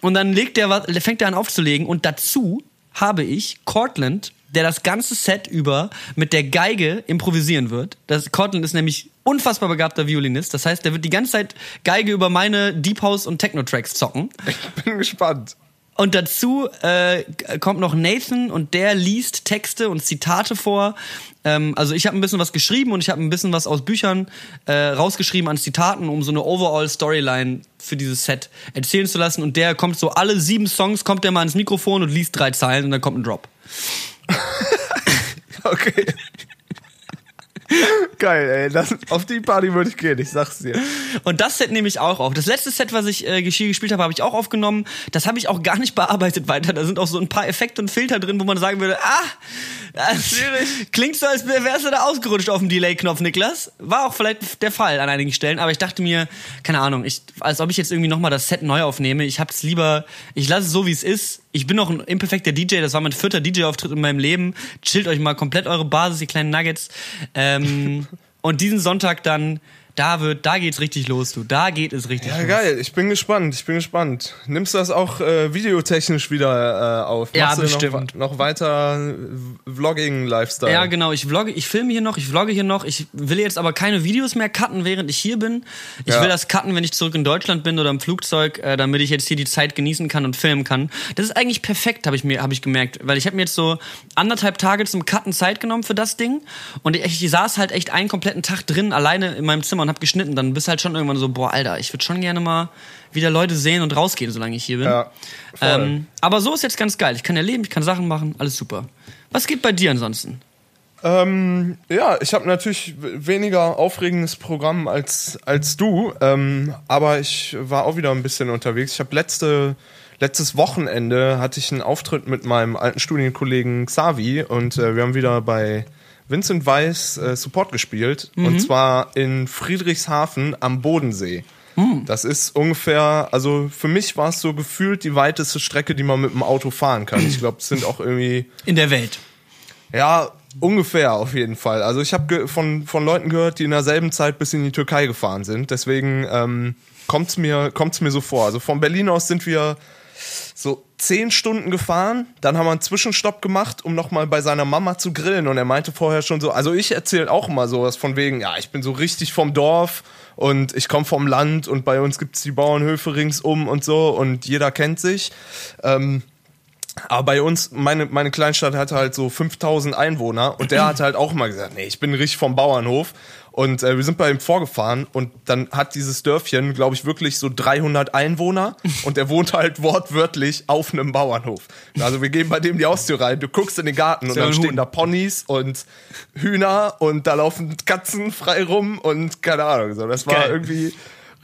Und dann legt der fängt er an aufzulegen. Und dazu habe ich Cortland, der das ganze Set über mit der Geige improvisieren wird. Das Cortland ist nämlich unfassbar begabter Violinist. Das heißt, der wird die ganze Zeit Geige über meine Deep House und Techno Tracks zocken. Ich bin gespannt. Und dazu äh, kommt noch Nathan und der liest Texte und Zitate vor. Ähm, also ich habe ein bisschen was geschrieben und ich habe ein bisschen was aus Büchern äh, rausgeschrieben an Zitaten, um so eine Overall Storyline für dieses Set erzählen zu lassen. Und der kommt so alle sieben Songs, kommt der mal ans Mikrofon und liest drei Zeilen und dann kommt ein Drop. <laughs> Okay. geil, ey. Das, auf die Party würde ich gehen, ich sag's dir. Und das Set nehme ich auch auf. Das letzte Set, was ich äh, gespielt habe, habe ich auch aufgenommen. Das habe ich auch gar nicht bearbeitet weiter. Da sind auch so ein paar Effekte und Filter drin, wo man sagen würde, ah, das klingt so, als wärst du da ausgerutscht auf dem Delay-Knopf, Niklas. War auch vielleicht der Fall an einigen Stellen, aber ich dachte mir, keine Ahnung, ich, als ob ich jetzt irgendwie nochmal das Set neu aufnehme. Ich hab's lieber, ich lasse es so, wie es ist. Ich bin noch ein imperfekter DJ, das war mein vierter DJ-Auftritt in meinem Leben. Chillt euch mal komplett eure Basis, die kleinen Nuggets. Ähm, <laughs> und diesen Sonntag dann da wird, da geht's richtig los, du. Da geht es richtig Ja, los. geil. Ich bin gespannt. Ich bin gespannt. Nimmst du das auch äh, videotechnisch wieder äh, auf? Ja, Machst du bestimmt. Noch, noch weiter Vlogging-Lifestyle? Ja, genau. Ich vlogge, ich filme hier noch, ich vlogge hier noch. Ich will jetzt aber keine Videos mehr cutten, während ich hier bin. Ich Ja. will das cutten, wenn ich zurück in Deutschland bin oder im Flugzeug, äh, damit ich jetzt hier die Zeit genießen kann und filmen kann. Das ist eigentlich perfekt, habe ich mir, habe ich gemerkt, weil ich habe mir jetzt so anderthalb Tage zum Cutten Zeit genommen für das Ding und ich, ich saß halt echt einen kompletten Tag drin alleine in meinem Zimmer und habe geschnitten. Dann bist halt schon irgendwann so, boah, Alter, ich würde schon gerne mal wieder Leute sehen und rausgehen, solange ich hier bin. Ja, ähm, aber so ist jetzt ganz geil. Ich kann ja leben, ich kann Sachen machen, alles super. Was geht bei dir ansonsten? Ähm, ja, ich habe natürlich weniger aufregendes Programm als, als du, ähm, aber ich war auch wieder ein bisschen unterwegs. Ich habe letzte, letztes Wochenende hatte ich einen Auftritt mit meinem alten Studienkollegen Xavi und äh, wir haben wieder bei Vincent Weiss äh, Support gespielt und zwar in Friedrichshafen am Bodensee. Das ist ungefähr, also für mich war es so gefühlt die weiteste Strecke, die man mit dem Auto fahren kann. Ich glaube, es sind auch irgendwie In der Welt. ja, ungefähr auf jeden Fall. Also ich habe von, von Leuten gehört, die in derselben Zeit bis in die Türkei gefahren sind. Deswegen ähm, kommt's mir, kommt's mir so vor. Also von Berlin aus sind wir so zehn Stunden gefahren, dann haben wir einen Zwischenstopp gemacht, um nochmal bei seiner Mama zu grillen. Und er meinte vorher schon so, also ich erzähle auch immer sowas von wegen, ja, ich bin so richtig vom Dorf und ich komme vom Land und bei uns gibt's die Bauernhöfe ringsum und so und jeder kennt sich. Ähm, aber bei uns, meine, meine Kleinstadt hatte halt so 5000 Einwohner und der hat halt auch mal gesagt, nee, ich bin richtig vom Bauernhof. Und äh, wir sind bei ihm vorgefahren und dann hat dieses Dörfchen, glaube ich, wirklich so 300 Einwohner <laughs> und der wohnt halt wortwörtlich auf einem Bauernhof. Also wir gehen bei dem die Haustür rein, du guckst in den Garten und dann stehen Huhn. da Ponys und Hühner und da laufen Katzen frei rum und keine Ahnung. So, das war Geil. irgendwie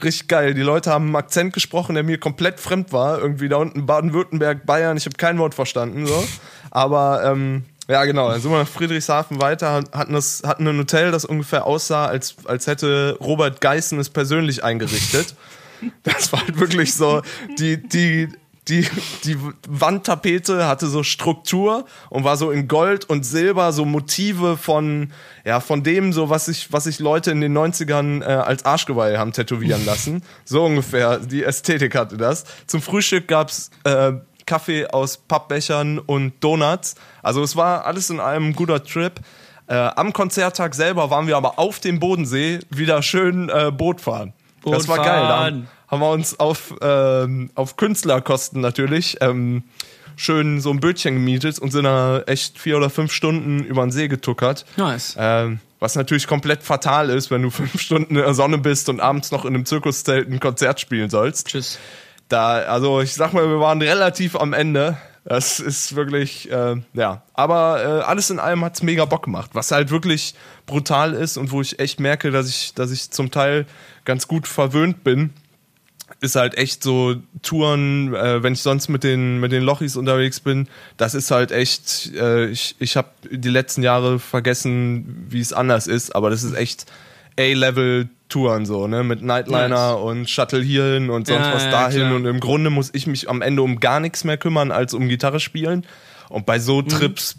richtig geil. Die Leute haben einen Akzent gesprochen, der mir komplett fremd war. Irgendwie da unten Baden-Württemberg, Bayern, ich habe kein Wort verstanden. So. Aber ähm, ja, genau. Dann sind wir nach Friedrichshafen weiter, hatten, das, hatten ein Hotel, das ungefähr aussah, als, als hätte Robert Geißen es persönlich eingerichtet. <laughs> Das war halt wirklich so, die, die, die, die Wandtapete hatte so Struktur und war so in Gold und Silber, so Motive von, ja, von dem, so was sich, was sich Leute in den 90ern äh, als Arschgeweih haben tätowieren lassen. So ungefähr, die Ästhetik hatte das. Zum Frühstück gab's äh, Kaffee aus Pappbechern und Donuts. Also es war alles in allem ein guter Trip. Äh, am Konzerttag selber waren wir aber auf dem Bodensee wieder schön äh, Boot fahren. das war geil. Da Bootfahren. haben wir uns auf, ähm, auf Künstlerkosten natürlich ähm, schön so ein Bötchen gemietet und sind da echt vier oder fünf Stunden über den See getuckert. Nice. Ähm, was natürlich komplett fatal ist, wenn du <laughs> fünf Stunden in der Sonne bist und abends noch in einem Zirkuszelt ein Konzert spielen sollst. Tschüss. Da, also ich sag mal, wir waren relativ am Ende. Das ist wirklich, äh, ja. Aber äh, alles in allem hat's mega Bock gemacht. Was halt wirklich brutal ist und wo ich echt merke, dass ich, dass ich zum Teil ganz gut verwöhnt bin, ist halt echt so Touren, äh, wenn ich sonst mit den mit den Lochis unterwegs bin, das ist halt echt, äh, ich, ich habe die letzten Jahre vergessen, wie es anders ist, aber das ist echt A-Level Touren so, ne, mit Nightliner Nice. und Shuttle hierhin und sonst Ja, was ja, dahin klar. und im Grunde muss ich mich am Ende um gar nichts mehr kümmern als um Gitarre spielen und bei so Mhm. Trips,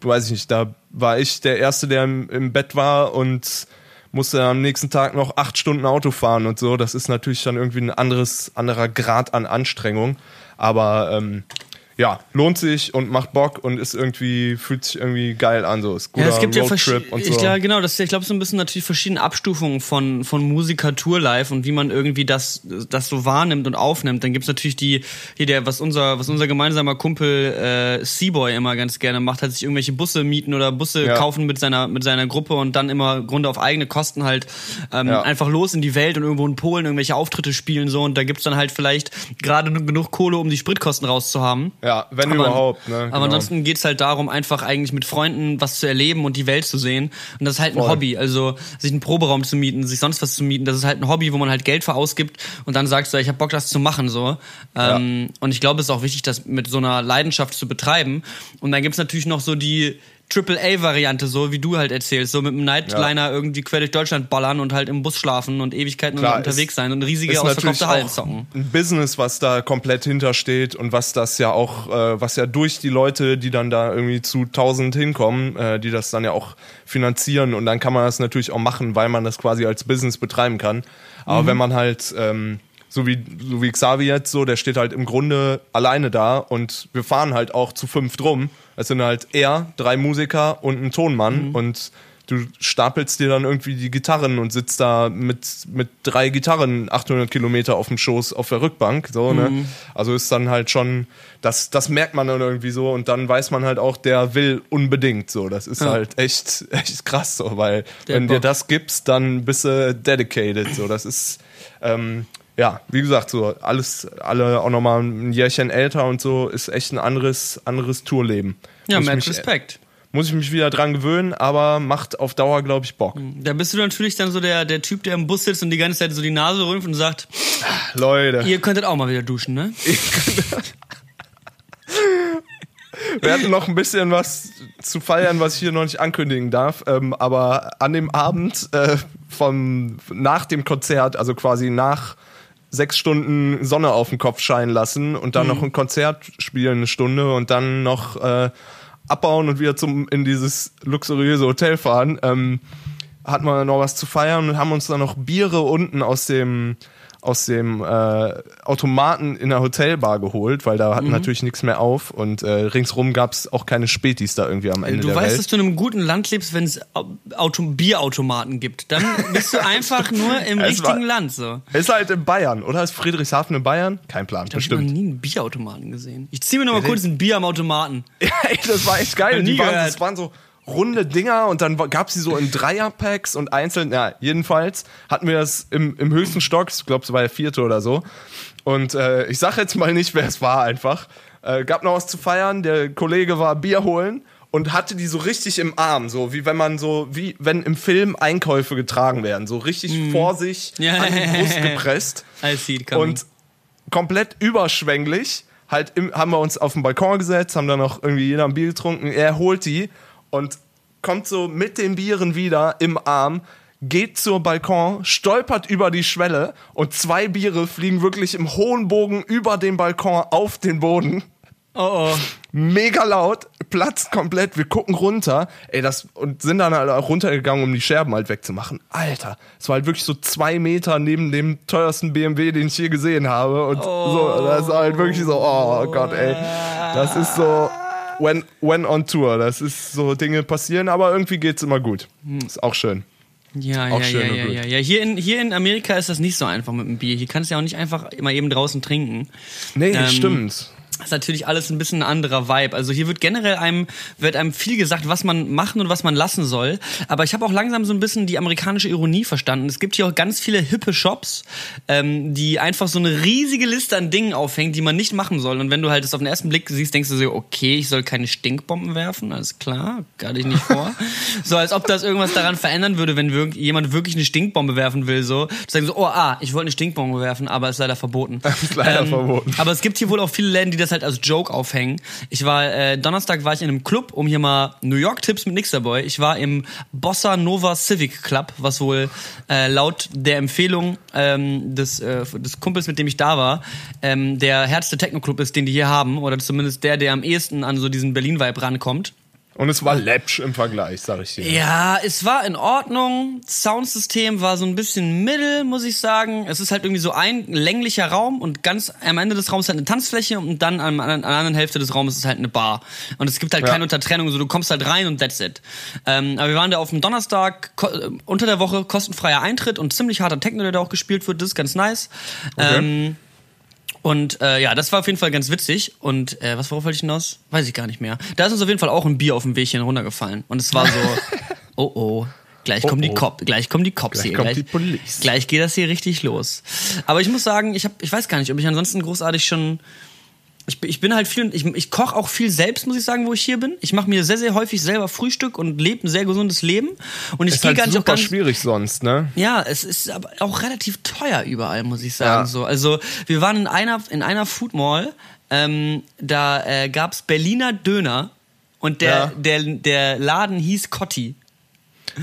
weiß ich nicht, da war ich der erste, der im, im Bett war und musste am nächsten Tag noch acht Stunden Auto fahren und so. Das ist natürlich dann irgendwie ein anderes, anderer Grad an Anstrengung. Aber ähm, ja, lohnt sich und macht Bock und ist irgendwie, fühlt sich irgendwie geil an. So ist guter Ja, es gibt ja Roadtrip verschiedene. und so. Ich glaube, genau, das ist, ich glaube, so ein bisschen natürlich verschiedene Abstufungen von, von Musiker-Tour live und wie man irgendwie das, das so wahrnimmt und aufnimmt. Dann gibt's natürlich die, hier der, was unser, was unser gemeinsamer Kumpel äh, Seaboy immer ganz gerne macht, hat sich irgendwelche Busse mieten oder Busse Ja. kaufen mit seiner, mit seiner Gruppe und dann immer im Grunde auf eigene Kosten halt ähm, Ja. einfach los in die Welt und irgendwo in Polen irgendwelche Auftritte spielen so und da gibt's dann halt vielleicht gerade genug Kohle, um die Spritkosten rauszuhaben. Ja, wenn Aber- überhaupt. Ne? Aber Genau. ansonsten geht's halt darum, einfach eigentlich mit Freunden was zu erleben und die Welt zu sehen. Und das ist halt ein Voll. Hobby. Also sich einen Proberaum zu mieten, sich sonst was zu mieten, das ist halt ein Hobby, wo man halt Geld für ausgibt und dann sagst du, ich habe Bock, das zu machen. so. Ähm, und ich glaube, es ist auch wichtig, das mit so einer Leidenschaft zu betreiben. Und dann gibt's natürlich noch so die AAA-Variante, so wie du halt erzählst, so mit einem Nightliner irgendwie quer durch Deutschland ballern und halt im Bus schlafen und Ewigkeiten Klar, unterwegs ist- sein und riesige ausverkaufte Hallen zocken. ein Business, was da komplett hintersteht und was das ja auch, äh, was ja durch die Leute, die dann da irgendwie zu 1000 hinkommen, äh, die das dann ja auch finanzieren und dann kann man das natürlich auch machen, weil man das quasi als Business betreiben kann. Aber wenn man halt ähm, so wie so wie Xavi jetzt so, der steht halt im Grunde alleine da und wir fahren halt auch zu fünf drum. Es sind halt er, drei Musiker und ein Tonmann und du stapelst dir dann irgendwie die Gitarren und sitzt da mit, mit drei Gitarren 800 Kilometer auf dem Schoß auf der Rückbank, so, ne? Also ist dann halt schon, das, das merkt man dann irgendwie so und dann weiß man halt auch, der will unbedingt, so. Das ist Ja. halt echt, echt krass, so, weil Der wenn dir Bock. das gibst, dann bist du dedicated, so. Das ist, ähm, ja, wie gesagt, so alles, alle auch nochmal ein Jährchen älter und so, ist echt ein anderes, anderes Tourleben. Ja, mad mich- Respekt. muss ich mich wieder dran gewöhnen, aber macht auf Dauer, glaube ich, Bock. Da bist du natürlich dann so der, der Typ, der im Bus sitzt und die ganze Zeit so die Nase rümpft und sagt, Leute, ihr könntet auch mal wieder duschen, ne? <laughs> wir hatten noch ein bisschen was zu feiern, was ich hier noch nicht ankündigen darf. Ähm, aber an dem Abend äh, vom, nach dem Konzert, also quasi nach sechs Stunden Sonne auf den Kopf scheinen lassen und dann noch ein Konzert spielen, eine Stunde und dann noch äh, abbauen und wieder zum in dieses luxuriöse Hotel fahren, ähm, hatten wir noch was zu feiern und haben uns dann noch Biere unten aus dem aus dem äh, Automaten in der Hotelbar geholt, weil da hatten natürlich nichts mehr auf und äh, ringsrum gab es auch keine Spätis da irgendwie am Ende Du der weißt, Welt. dass du in einem guten Land lebst, wenn es Auto Bierautomaten gibt. Dann bist du <laughs> einfach nur im Es war- richtigen Land so. Ist halt in Bayern, oder? Ist Friedrichshafen in Bayern? Kein Plan, Ich habe noch bestimmt. nie einen Bierautomaten gesehen. Ich ziehe mir noch mal Ja, kurz ein Bier am Automaten. Ja, <laughs> ey, das war echt geil. Die waren, das waren so runde Dinger und dann gab sie so in Dreierpacks und einzeln, ja, jedenfalls hatten wir das im, im höchsten Stock, ich glaube, es war der vierte oder so. Und äh, ich sag jetzt mal nicht, wer es war einfach. Äh, gab noch was zu feiern, der Kollege war Bier holen und hatte die so richtig im Arm, so wie wenn man so, wie wenn im Film Einkäufe getragen werden, so richtig vor sich <laughs> Ja. an die Brust gepresst. I see it coming. Und komplett überschwänglich. Halt im, haben wir uns auf den Balkon gesetzt, haben dann noch irgendwie jeder ein Bier getrunken. Er holt die und kommt so mit den Bieren wieder im Arm, geht zur Balkon, stolpert über die Schwelle und zwei Biere fliegen wirklich im hohen Bogen über den Balkon auf den Boden. oh oh. Mega laut, platzt komplett, wir gucken runter, ey, das, und sind dann halt auch runtergegangen, um die Scherben halt wegzumachen. Alter, es war halt wirklich so zwei Meter neben dem teuersten BMW, den ich je gesehen habe. Und so, das war halt wirklich so, oh Gott, ey. Das ist so, when, when on tour, das ist so, Dinge passieren, aber irgendwie geht's immer gut. Ist auch schön. Ja, Auch ja, schön ja, ja, ja, ja. Hier in, hier in Amerika ist das nicht so einfach mit dem Bier. Hier kannst du ja auch nicht einfach immer eben draußen trinken. Nee, Ähm, stimmt. Ist natürlich alles ein bisschen ein anderer Vibe. Also hier wird generell einem, wird einem viel gesagt, was man machen und was man lassen soll. Aber ich habe auch langsam so ein bisschen die amerikanische Ironie verstanden. Es gibt hier auch ganz viele hippe Shops, ähm, die einfach so eine riesige Liste an Dingen aufhängen, die man nicht machen soll. Und wenn du halt das auf den ersten Blick siehst, denkst du so, okay, ich soll keine Stinkbomben werfen, alles klar, gar dich nicht vor. <laughs> so als ob das irgendwas daran verändern würde, wenn wirk jemand wirklich eine Stinkbombe werfen will. So, du sagst so, oh ah, ich wollte eine Stinkbombe werfen, aber ist leider verboten. <laughs> Ist leider verboten. Aber es gibt hier wohl auch viele Läden, die das halt als Joke aufhängen. Ich war, äh, Donnerstag war ich in einem Club, um hier mal New York Tipps mit Nixterboy. Ich war im Bossa Nova Civic Club, was wohl äh, laut der Empfehlung ähm, des, äh, des Kumpels, mit dem ich da war, ähm, der härteste Techno-Club ist, den die hier haben. Oder zumindest der, der am ehesten an so diesen Berlin-Vibe rankommt. Und es war läppsch im Vergleich, sag ich dir. Ja, es war in Ordnung. Soundsystem war so ein bisschen mittel, muss ich sagen. Es ist halt irgendwie so ein länglicher Raum und ganz am Ende des Raums halt eine Tanzfläche und dann an, an, an der anderen Hälfte des Raumes ist halt eine Bar. Und es gibt halt Ja. keine Untertrennung, so du kommst halt rein und that's it. Ähm, aber wir waren da auf dem Donnerstag, äh, unter der Woche kostenfreier Eintritt und ziemlich harter Techno, der da auch gespielt wird. Das ist ganz nice. Ähm, und äh, ja, das war auf jeden Fall ganz witzig. Und äh, was worauf wollte ich hinaus? Weiß ich gar nicht mehr. Da ist uns auf jeden Fall auch ein Bier auf dem Wegchen runtergefallen. Und es war so, <laughs> oh oh. Gleich kommen die oh. Cop, gleich kommen die Cops Gleich hier. kommt gleich, die Police. gleich geht das hier richtig los. Aber ich muss sagen, ich hab, ich weiß gar nicht, ob ich ansonsten großartig schon Ich, bin- ich bin halt viel, ich, ich koche auch viel selbst, muss ich sagen, wo ich hier bin. Ich mache mir sehr, sehr häufig selber Frühstück und lebe ein sehr gesundes Leben. Und ich Ist gehe halt gar nicht auch super ganz, schwierig sonst, ne? Ja, es ist aber auch relativ teuer überall, muss ich sagen. Ja. So, also wir waren in einer in einer Food Mall, ähm, da äh, gab's Berliner Döner und der Ja. der der Laden hieß Cotti.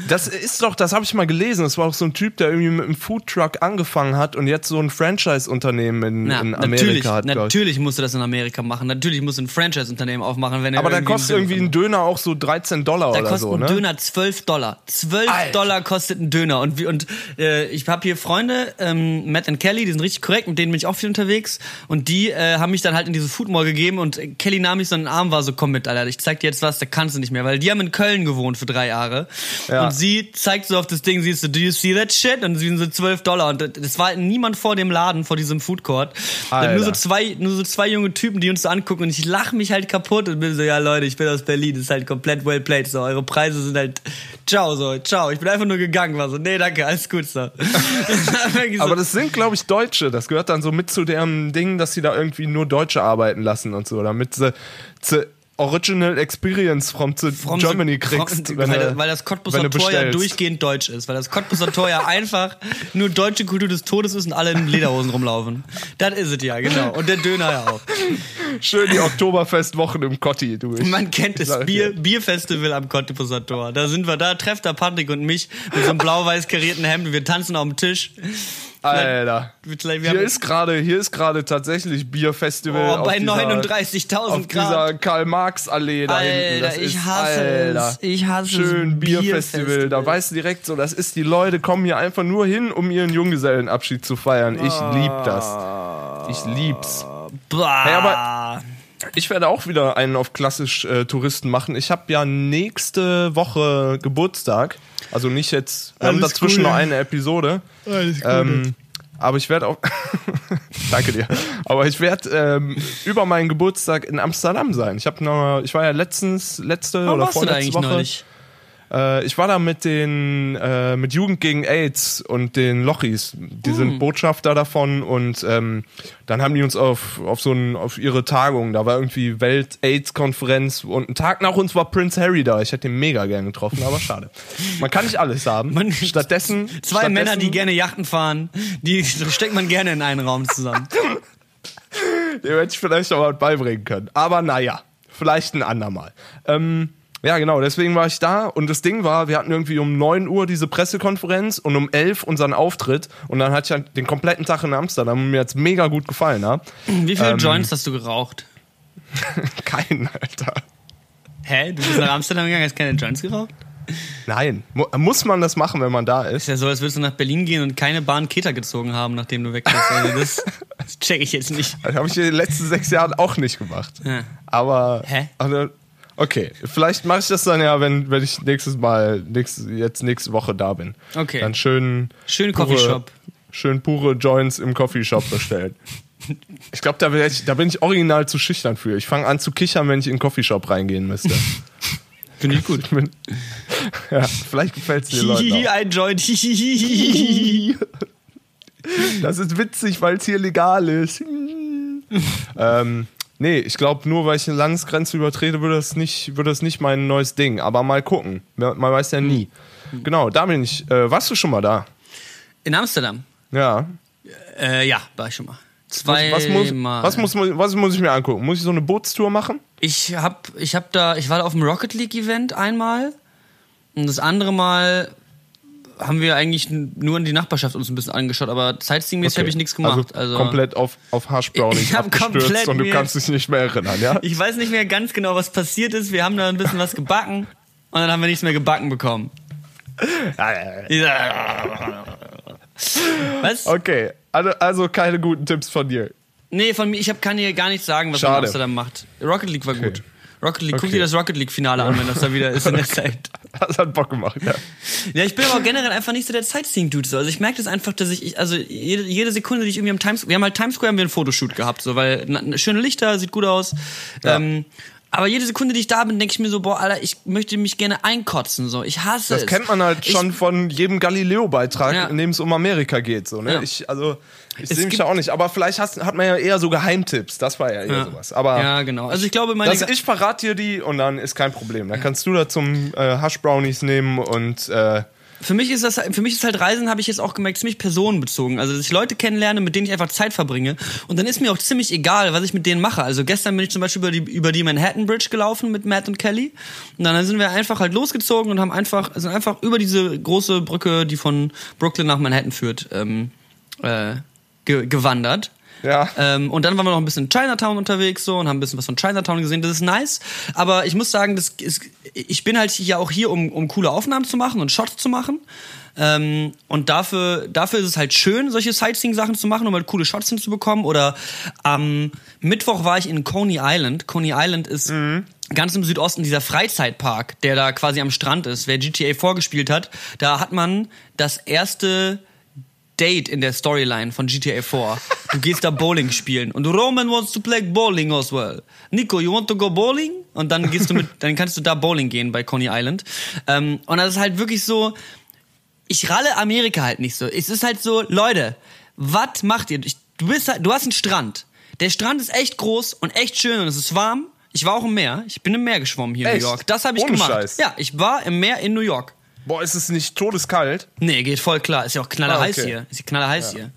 Das ist doch, das habe ich mal gelesen. Das war auch so ein Typ, der irgendwie mit einem Foodtruck angefangen hat und jetzt so ein Franchise-Unternehmen in, Na, in natürlich, Amerika hat. glaub ich. natürlich musst du das in Amerika machen. Natürlich musst du ein Franchise-Unternehmen aufmachen, wenn er Aber da kostet irgendwie ein Döner auch so 13 Dollar Da oder kostet so, ein ne? Döner 12 Dollar. 12 Alter. Dollar kostet ein Döner. Und, und äh, ich habe hier Freunde, ähm, Matt und Kelly, die sind richtig korrekt, mit denen bin ich auch viel unterwegs. Und die äh, haben mich dann halt in diese Food Mall gegeben und Kelly nahm mich so in den Arm, war so, komm mit, Alter, ich zeig dir jetzt was, da kannst du nicht mehr. Weil die haben in Köln gewohnt für drei Jahre. Ja. Und sie zeigt so auf das Ding, siehst du, do you see that shit? Und sie sind so 12 Dollar. Und das war niemand vor dem Laden, vor diesem Food Court. Nur so zwei, nur so zwei junge Typen, die uns so angucken und ich lache mich halt kaputt und bin so, ja Leute, ich bin aus Berlin, das ist halt komplett well played, so, eure Preise sind halt, ciao, so, ciao, ich bin einfach nur gegangen, war so, nee, danke, alles gut, so. <laughs> Aber das sind, glaube ich, Deutsche. Das gehört dann so mit zu deren Ding, dass sie da irgendwie nur Deutsche arbeiten lassen und so, damit sie, sie Original Experience from, zu From Germany the- kriegst. from- weil, du- weil das Cottbuser Tor ja durchgehend deutsch ist, weil das Cottbuser Tor ja einfach nur deutsche Kultur des Todes ist und alle in Lederhosen rumlaufen. Das ist es ja, genau. Und der Döner ja auch. Schön die Oktoberfestwochen im Kotti, du. Ich, Man kennt das sag Bier, dir. Bierfestival am Cottbuser Tor. Da sind wir, da trefft der Patrick und mich mit so einem blau-weiß karierten Hemd und wir tanzen auf dem Tisch. Alter. Hier ist gerade, hier ist gerade tatsächlich Bierfestival. Oh, auf bei dieser- 39.000 auf Grad. dieser Alter, Karl-Marx-Allee da hinten. Das ich ist, hasse Alter. es. Ich hasse Schön es. Bierfestival. Bierfestival. Da weißt du direkt so, das ist, die Leute kommen hier einfach nur hin, um ihren Junggesellenabschied zu feiern. Ich lieb das. Ich lieb's. Bah. Hey, aber- Ich werde auch wieder einen auf klassisch äh, Touristen machen. Ich habe ja nächste Woche Geburtstag. Also nicht jetzt, wir haben Alles dazwischen cool. noch eine Episode. Alles Ähm, aber ich werde auch. <laughs> Danke dir. Aber ich werde ähm, über meinen Geburtstag in Amsterdam sein. Ich habe noch, ich war ja letztens, letzte Warum oder warst du da vorletzte eigentlich Woche. neulich? Äh, ich war da mit den äh, mit Jugend gegen AIDS und den Lochis. Die Hm. sind Botschafter davon und ähm, dann haben die uns auf auf so ein, auf ihre Tagung. Da war irgendwie Welt-AIDS-Konferenz und einen Tag nach uns war Prince Harry da. Ich hätte ihn mega gern getroffen, aber schade. Man kann nicht alles haben. <laughs> Man- stattdessen Zwei stattdessen, Männer, die gerne Yachten fahren, die steckt man gerne in einen Raum zusammen. <laughs> Dem hätte ich vielleicht noch was beibringen können. Aber naja, vielleicht ein andermal. Ähm, ja, genau, deswegen war ich da und das Ding war, wir hatten irgendwie um 9 Uhr diese Pressekonferenz und um 11 unseren Auftritt und dann hatte ich halt den kompletten Tag in Amsterdam und mir jetzt mega gut gefallen, ja? Wie viele Ähm. Joints hast du geraucht? <laughs> Kein, Alter. Hä? Du bist nach Amsterdam gegangen, hast keine Joints geraucht? Nein. Mu muss man das machen, wenn man da ist? Ist ja so, als würdest du nach Berlin gehen und keine Bahn Keter gezogen haben, nachdem du weg bist. Also das, das <laughs> check ich jetzt nicht. Das habe ich in den letzten sechs Jahren auch nicht gemacht. Ja. Aber. Hä? Also, okay, vielleicht mache ich das dann ja, wenn, wenn ich nächstes Mal, nächstes, jetzt nächste Woche da bin. Okay. Dann schön. Schön pure- Coffeeshop. Schön pure Joints im Coffeeshop bestellen. <laughs> ich glaube, da, ich- da bin ich original zu schüchtern für. Ich fange an zu kichern, wenn ich in den Coffeeshop reingehen müsste. <laughs> Finde ich gut. Ich bin, ja, vielleicht gefällt es Leuten Hihihi, ein Joint. <laughs> Das ist witzig, weil es hier legal ist. ähm, nee, ich glaube, nur weil ich eine Landesgrenze übertrete, würde das nicht, würde das nicht mein neues Ding. Aber mal gucken. Man weiß ja nie. Genau, da bin ich. Äh, warst du schon mal da? In Amsterdam. Ja. Äh, ja, war ich schon mal. Was, Zwei was, muss, Mal. was, muss, was muss ich mir angucken? Muss ich so eine Bootstour machen? Ich hab, ich hab da, ich war da auf dem Rocket League Event einmal und das andere Mal haben wir eigentlich nur in die Nachbarschaft uns ein bisschen angeschaut, aber Sightseeing-mäßig habe ich nichts gemacht. Also, Also, komplett auf, auf Haschbrownies Ich hab abgestürzt komplett und du kannst dich nicht mehr erinnern, ja? ich weiß nicht mehr ganz genau, was passiert ist. Wir haben da ein bisschen was gebacken und dann haben wir nichts mehr gebacken bekommen. <laughs> Was? Okay, also, also keine guten Tipps von dir. Nee, von mir, ich kann dir gar nichts sagen, was man Schade. in Amsterdam macht. Rocket League war gut. Rocket League, guck Okay. dir das Rocket League Finale an, wenn das da wieder ist in der <laughs> Zeit. Das hat Bock gemacht, ja. Ja, ich bin aber generell einfach nicht so der Sightseeing-Dude. So. Also ich merke das einfach, dass ich, ich also jede, jede Sekunde, die ich irgendwie am Times, wir haben halt Times Square haben wir einen Fotoshoot gehabt, so, weil na, schöne Lichter, sieht gut aus. Ja. Ähm, Aber jede Sekunde, die ich da bin, denke ich mir so, boah, Alter, ich möchte mich gerne einkotzen. So, ich hasse Das es. kennt man halt Ich- schon von jedem Galileo-Beitrag, Ja. in dem es um Amerika geht. So, ne? Ja. Ich, also, ich sehe mich da auch nicht. Aber vielleicht hast, hat man ja eher so Geheimtipps. Das war ja eher Ja. sowas. Aber Ja, genau. Also ich glaube, meine das, ich verrate dir die und dann ist kein Problem. Dann kannst du da zum äh, Hush Brownies nehmen und äh, Für mich ist das, für mich ist halt Reisen, habe ich jetzt auch gemerkt, ziemlich personenbezogen. Also, dass ich Leute kennenlerne, mit denen ich einfach Zeit verbringe. Und dann ist mir auch ziemlich egal, was ich mit denen mache. Also, gestern bin ich zum Beispiel über die, über die Manhattan Bridge gelaufen mit Matt und Kelly. Und dann sind wir einfach halt losgezogen und haben einfach, sind einfach über diese große Brücke, die von Brooklyn nach Manhattan führt, ähm, äh, ge gewandert. Ja. Ähm, und dann waren wir noch ein bisschen in Chinatown unterwegs so und haben ein bisschen was von Chinatown gesehen. Das ist nice. Aber ich muss sagen, das ist, ich bin halt ja auch hier, um, um coole Aufnahmen zu machen und Shots zu machen. Ähm, und dafür, dafür ist es halt schön, solche Sightseeing-Sachen zu machen, um halt coole Shots hinzubekommen. Oder am Mittwoch war ich in Coney Island. Coney Island ist ganz im Südosten dieser Freizeitpark, der da quasi am Strand ist. Wer GTA vorgespielt hat, da hat man das erste Date in der Storyline von GTA 4. Du gehst da Bowling spielen und Roman wants to play bowling as well. Nico, you want to go bowling? Und dann gehst du mit, dann kannst du da Bowling gehen bei Coney Island. Ähm, und das ist halt wirklich so, ich ralle Amerika halt nicht so. Es ist halt so, Leute, was macht ihr? Du bist halt, du hast einen Strand. Der Strand ist echt groß und echt schön und es ist warm. Ich war auch im Meer. Ich bin im Meer geschwommen hier in Echt? New York. Das habe ich Ohne gemacht. Scheiß? Ja, ich war im Meer in New York. Boah, ist es nicht todeskalt? Nee, geht voll klar. Ist ja auch knallerheiß Ah, okay. hier. Ist ja knallerheiß hier.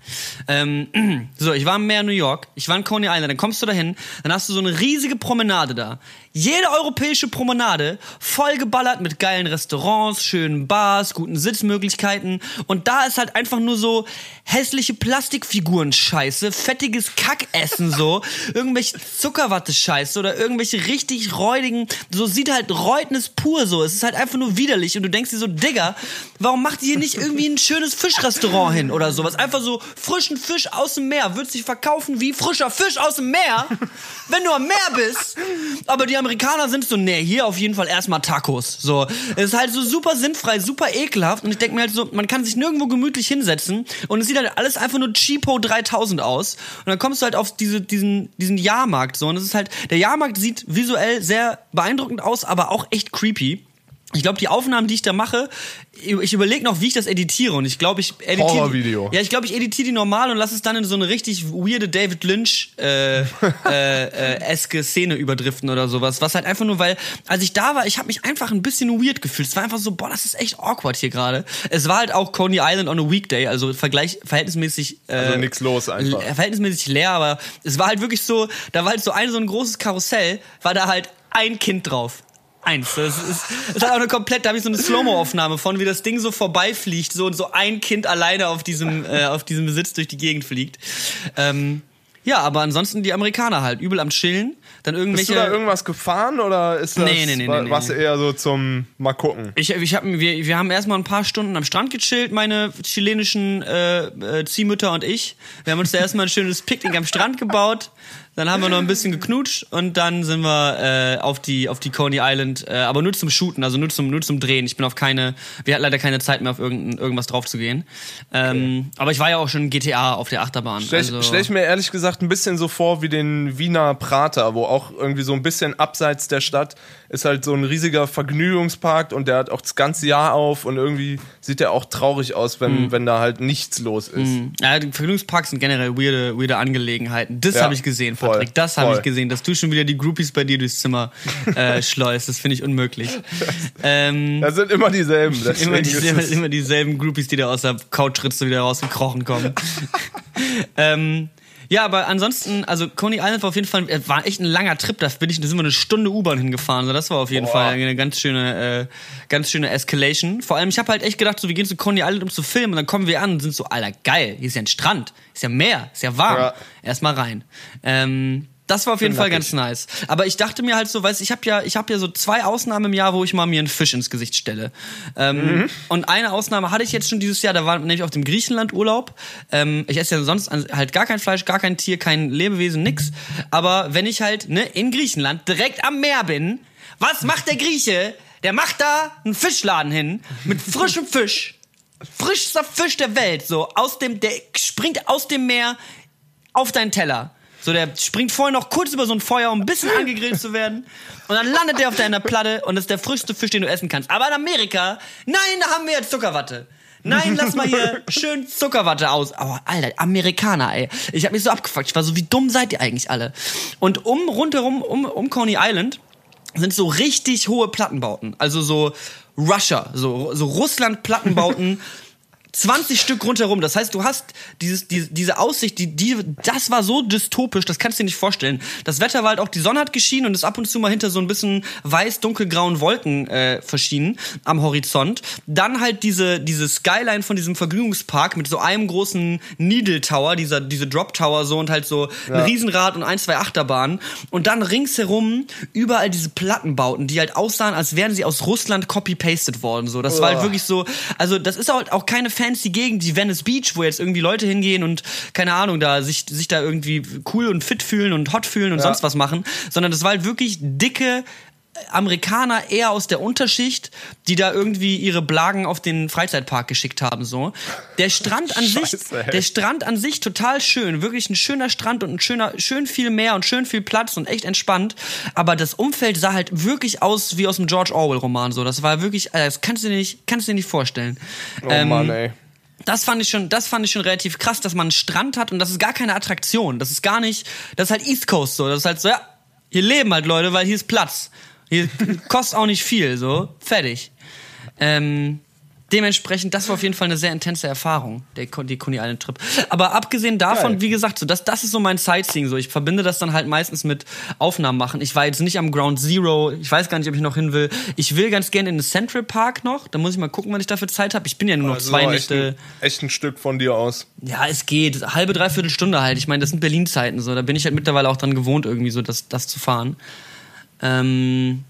Ähm, <clears throat> so, ich war im Meer in New York. Ich war in Coney Island. Dann kommst du dahin. Dann hast du so eine riesige Promenade da. Jede europäische Promenade voll geballert mit geilen Restaurants, schönen Bars, guten Sitzmöglichkeiten. Und da ist halt einfach nur so hässliche Plastikfiguren-Scheiße, fettiges Kackessen so, <laughs> irgendwelche Zuckerwatte-Scheiße oder irgendwelche richtig räudigen, so sieht halt Reutnis pur so. Es ist halt einfach nur widerlich und du denkst dir so, Digga, warum macht ihr hier nicht irgendwie ein schönes Fischrestaurant hin oder sowas? Einfach so frischen Fisch aus dem Meer, wird sich verkaufen wie frischer Fisch aus dem Meer, wenn du am Meer bist. Aber die Amerikaner sind so, nee, hier auf jeden Fall erstmal Tacos. So, es ist halt so super sinnfrei, super ekelhaft und ich denke mir halt so, man kann sich nirgendwo gemütlich hinsetzen und es sieht halt alles einfach nur Cheapo 3000 aus und dann kommst du halt auf diese, diesen, diesen Jahrmarkt so und es ist halt, der Jahrmarkt sieht visuell sehr beeindruckend aus, aber auch echt creepy. Ich glaube, die Aufnahmen, die ich da mache, ich überlege noch, wie ich das editiere. Und ich glaube, ich editiere. Horrorvideo. Ja, ich glaube, ich editiere die normal und lasse es dann in so eine richtig weirde David Lynch äh, <laughs> äh, äh, eske Szene überdriften oder sowas. Was halt einfach nur, weil, als ich da war, ich habe mich einfach ein bisschen weird gefühlt. Es war einfach so, boah, das ist echt awkward hier gerade. Es war halt auch Coney Island on a Weekday, also Vergleich verhältnismäßig. Äh, Also nix los einfach. Verhältnismäßig leer, aber es war halt wirklich so, da war halt so ein so ein großes Karussell, war da halt ein Kind drauf. Eins. Das ist, das hat auch eine komplett, da habe ich so eine Slow-Mo-Aufnahme von, wie das Ding so vorbeifliegt, so und so ein Kind alleine auf diesem, <laughs> äh, auf diesem Sitz durch die Gegend fliegt. Ähm, ja, aber ansonsten die Amerikaner halt, übel am Chillen. Dann Bist irgendwelche. du da irgendwas gefahren oder ist das Nee, nee, nee, nee, was nee. eher so zum mal gucken? Ich, ich hab, wir, wir haben erstmal ein paar Stunden am Strand gechillt, meine chilenischen äh, äh, Ziehmütter und ich. Wir haben uns da erstmal ein schönes Picknick am Strand gebaut. Dann haben wir noch ein bisschen geknutscht und dann sind wir äh, auf die auf die Coney Island, äh, aber nur zum Shooten, also nur zum nur zum Drehen. Ich bin auf keine, wir hatten leider keine Zeit mehr auf irgendein, irgendwas drauf zu gehen. Ähm, Aber ich war ja auch schon GTA auf der Achterbahn. Stell, also, stell ich mir ehrlich gesagt ein bisschen so vor wie den Wiener Prater, wo auch irgendwie so ein bisschen abseits der Stadt ist halt so ein riesiger Vergnügungspark und der hat auch das ganze Jahr auf und irgendwie sieht der auch traurig aus, wenn, Mhm. wenn da halt nichts los ist. Ja, die Vergnügungsparks sind generell weirde, weirde Angelegenheiten. Das Ja, habe ich gesehen, voll, Patrick. Das habe voll. ich gesehen, dass du schon wieder die Groupies bei dir durchs Zimmer äh, <laughs> schleust. Das finde ich unmöglich. Ähm, Das sind immer dieselben. <laughs> immer, dieselben, es- immer dieselben Groupies, die da aus der Couchritze wieder rausgekrochen kommen. <laughs> ähm, ja, aber ansonsten, also Coney Island war auf jeden Fall, äh, war echt ein langer Trip. Da bin ich, da sind wir eine Stunde U-Bahn hingefahren. So, das war auf jeden Boah. Fall eine ganz schöne, äh, ganz schöne Escalation. Vor allem, ich habe halt echt gedacht, so wir gehen zu Coney Island, um zu filmen. Und dann kommen wir an und sind so, Alter, geil, hier ist ja ein Strand, ist ja Meer, ist ja warm. Ja. Erstmal rein. Ähm, das war auf jeden Fall ganz nice. Aber ich dachte mir halt so, weißt ich habe ja, ich habe ja so zwei Ausnahmen im Jahr, wo ich mal mir einen Fisch ins Gesicht stelle. Ähm, Und eine Ausnahme hatte ich jetzt schon dieses Jahr, da war nämlich auf dem Griechenland-Urlaub. Ähm, ich esse ja sonst halt gar kein Fleisch, gar kein Tier, kein Lebewesen, nix. Aber wenn ich halt ne, in Griechenland direkt am Meer bin, was macht der Grieche? Der macht da einen Fischladen hin mit frischem Fisch. Frischster Fisch der Welt, so aus dem, der springt aus dem Meer auf deinen Teller. So, der springt vorher noch kurz über so ein Feuer, um ein bisschen angegrillt zu werden. Und dann landet der auf deiner Platte und das ist der frischste Fisch, den du essen kannst. Aber in Amerika, nein, da haben wir jetzt Zuckerwatte. Nein, lass mal hier schön Zuckerwatte aus. Aber Alter, Amerikaner, ey. Ich hab mich so abgefuckt. Ich war so, wie dumm seid ihr eigentlich alle? Und um, rundherum, um, um Coney Island sind so richtig hohe Plattenbauten. Also so Russia, so, so Russland-Plattenbauten. <laughs> 20 Stück rundherum. Das heißt, du hast dieses, die, diese Aussicht, die, die, das war so dystopisch, das kannst du dir nicht vorstellen. Das Wetter war halt auch, die Sonne hat geschienen und ist ab und zu mal hinter so ein bisschen weiß-dunkelgrauen Wolken äh, verschienen am Horizont. Dann halt diese, diese Skyline von diesem Vergnügungspark mit so einem großen Needle Tower, dieser, diese Drop Tower so und halt so ein Riesenrad und ein, zwei Achterbahnen. Und dann ringsherum überall diese Plattenbauten, die halt aussahen, als wären sie aus Russland copy-pasted worden. So, das war halt wirklich so, also das ist halt auch keine fancy Gegend, die Venice Beach, wo jetzt irgendwie Leute hingehen und keine Ahnung, da sich, sich da irgendwie cool und fit fühlen und hot fühlen und Ja. sonst was machen, sondern das war halt wirklich dicke Amerikaner eher aus der Unterschicht, die da irgendwie ihre Blagen auf den Freizeitpark geschickt haben, so. Der Strand an <laughs> sich, Scheiße, ey. der Strand an sich total schön, wirklich ein schöner Strand und ein schöner, schön viel Meer und schön viel Platz und echt entspannt. Aber das Umfeld sah halt wirklich aus wie aus dem George Orwell Roman, so. Das war wirklich, äh, das kannst du dir nicht, kannst du dir nicht vorstellen. Oh Ähm, Mann, ey. das fand ich schon, das fand ich schon relativ krass, dass man einen Strand hat und das ist gar keine Attraktion. Das ist gar nicht, das ist halt East Coast so. Das ist halt so, ja, hier leben halt Leute, weil hier ist Platz. Hier kostet auch nicht viel, so. Fertig. Ähm, dementsprechend, das war auf jeden Fall eine sehr intense Erfahrung, der, die Coney Island Trip. Aber abgesehen davon, Geil. wie gesagt, so, das, das ist so mein Sightseeing, so. Ich verbinde das dann halt meistens mit Aufnahmen machen. Ich war jetzt nicht am Ground Zero. Ich weiß gar nicht, ob ich noch hin will. Ich will ganz gerne in den Central Park noch. Da muss ich mal gucken, wann ich dafür Zeit habe. Ich bin ja nur noch Also zwei echt, Nächte. ein, echt ein Stück von dir aus. Ja, es geht. Halbe, dreiviertel Stunde halt. Ich meine, das sind Berlin-Zeiten so. Da bin ich halt mittlerweile auch dran gewohnt, irgendwie so das, das zu fahren. Ähm,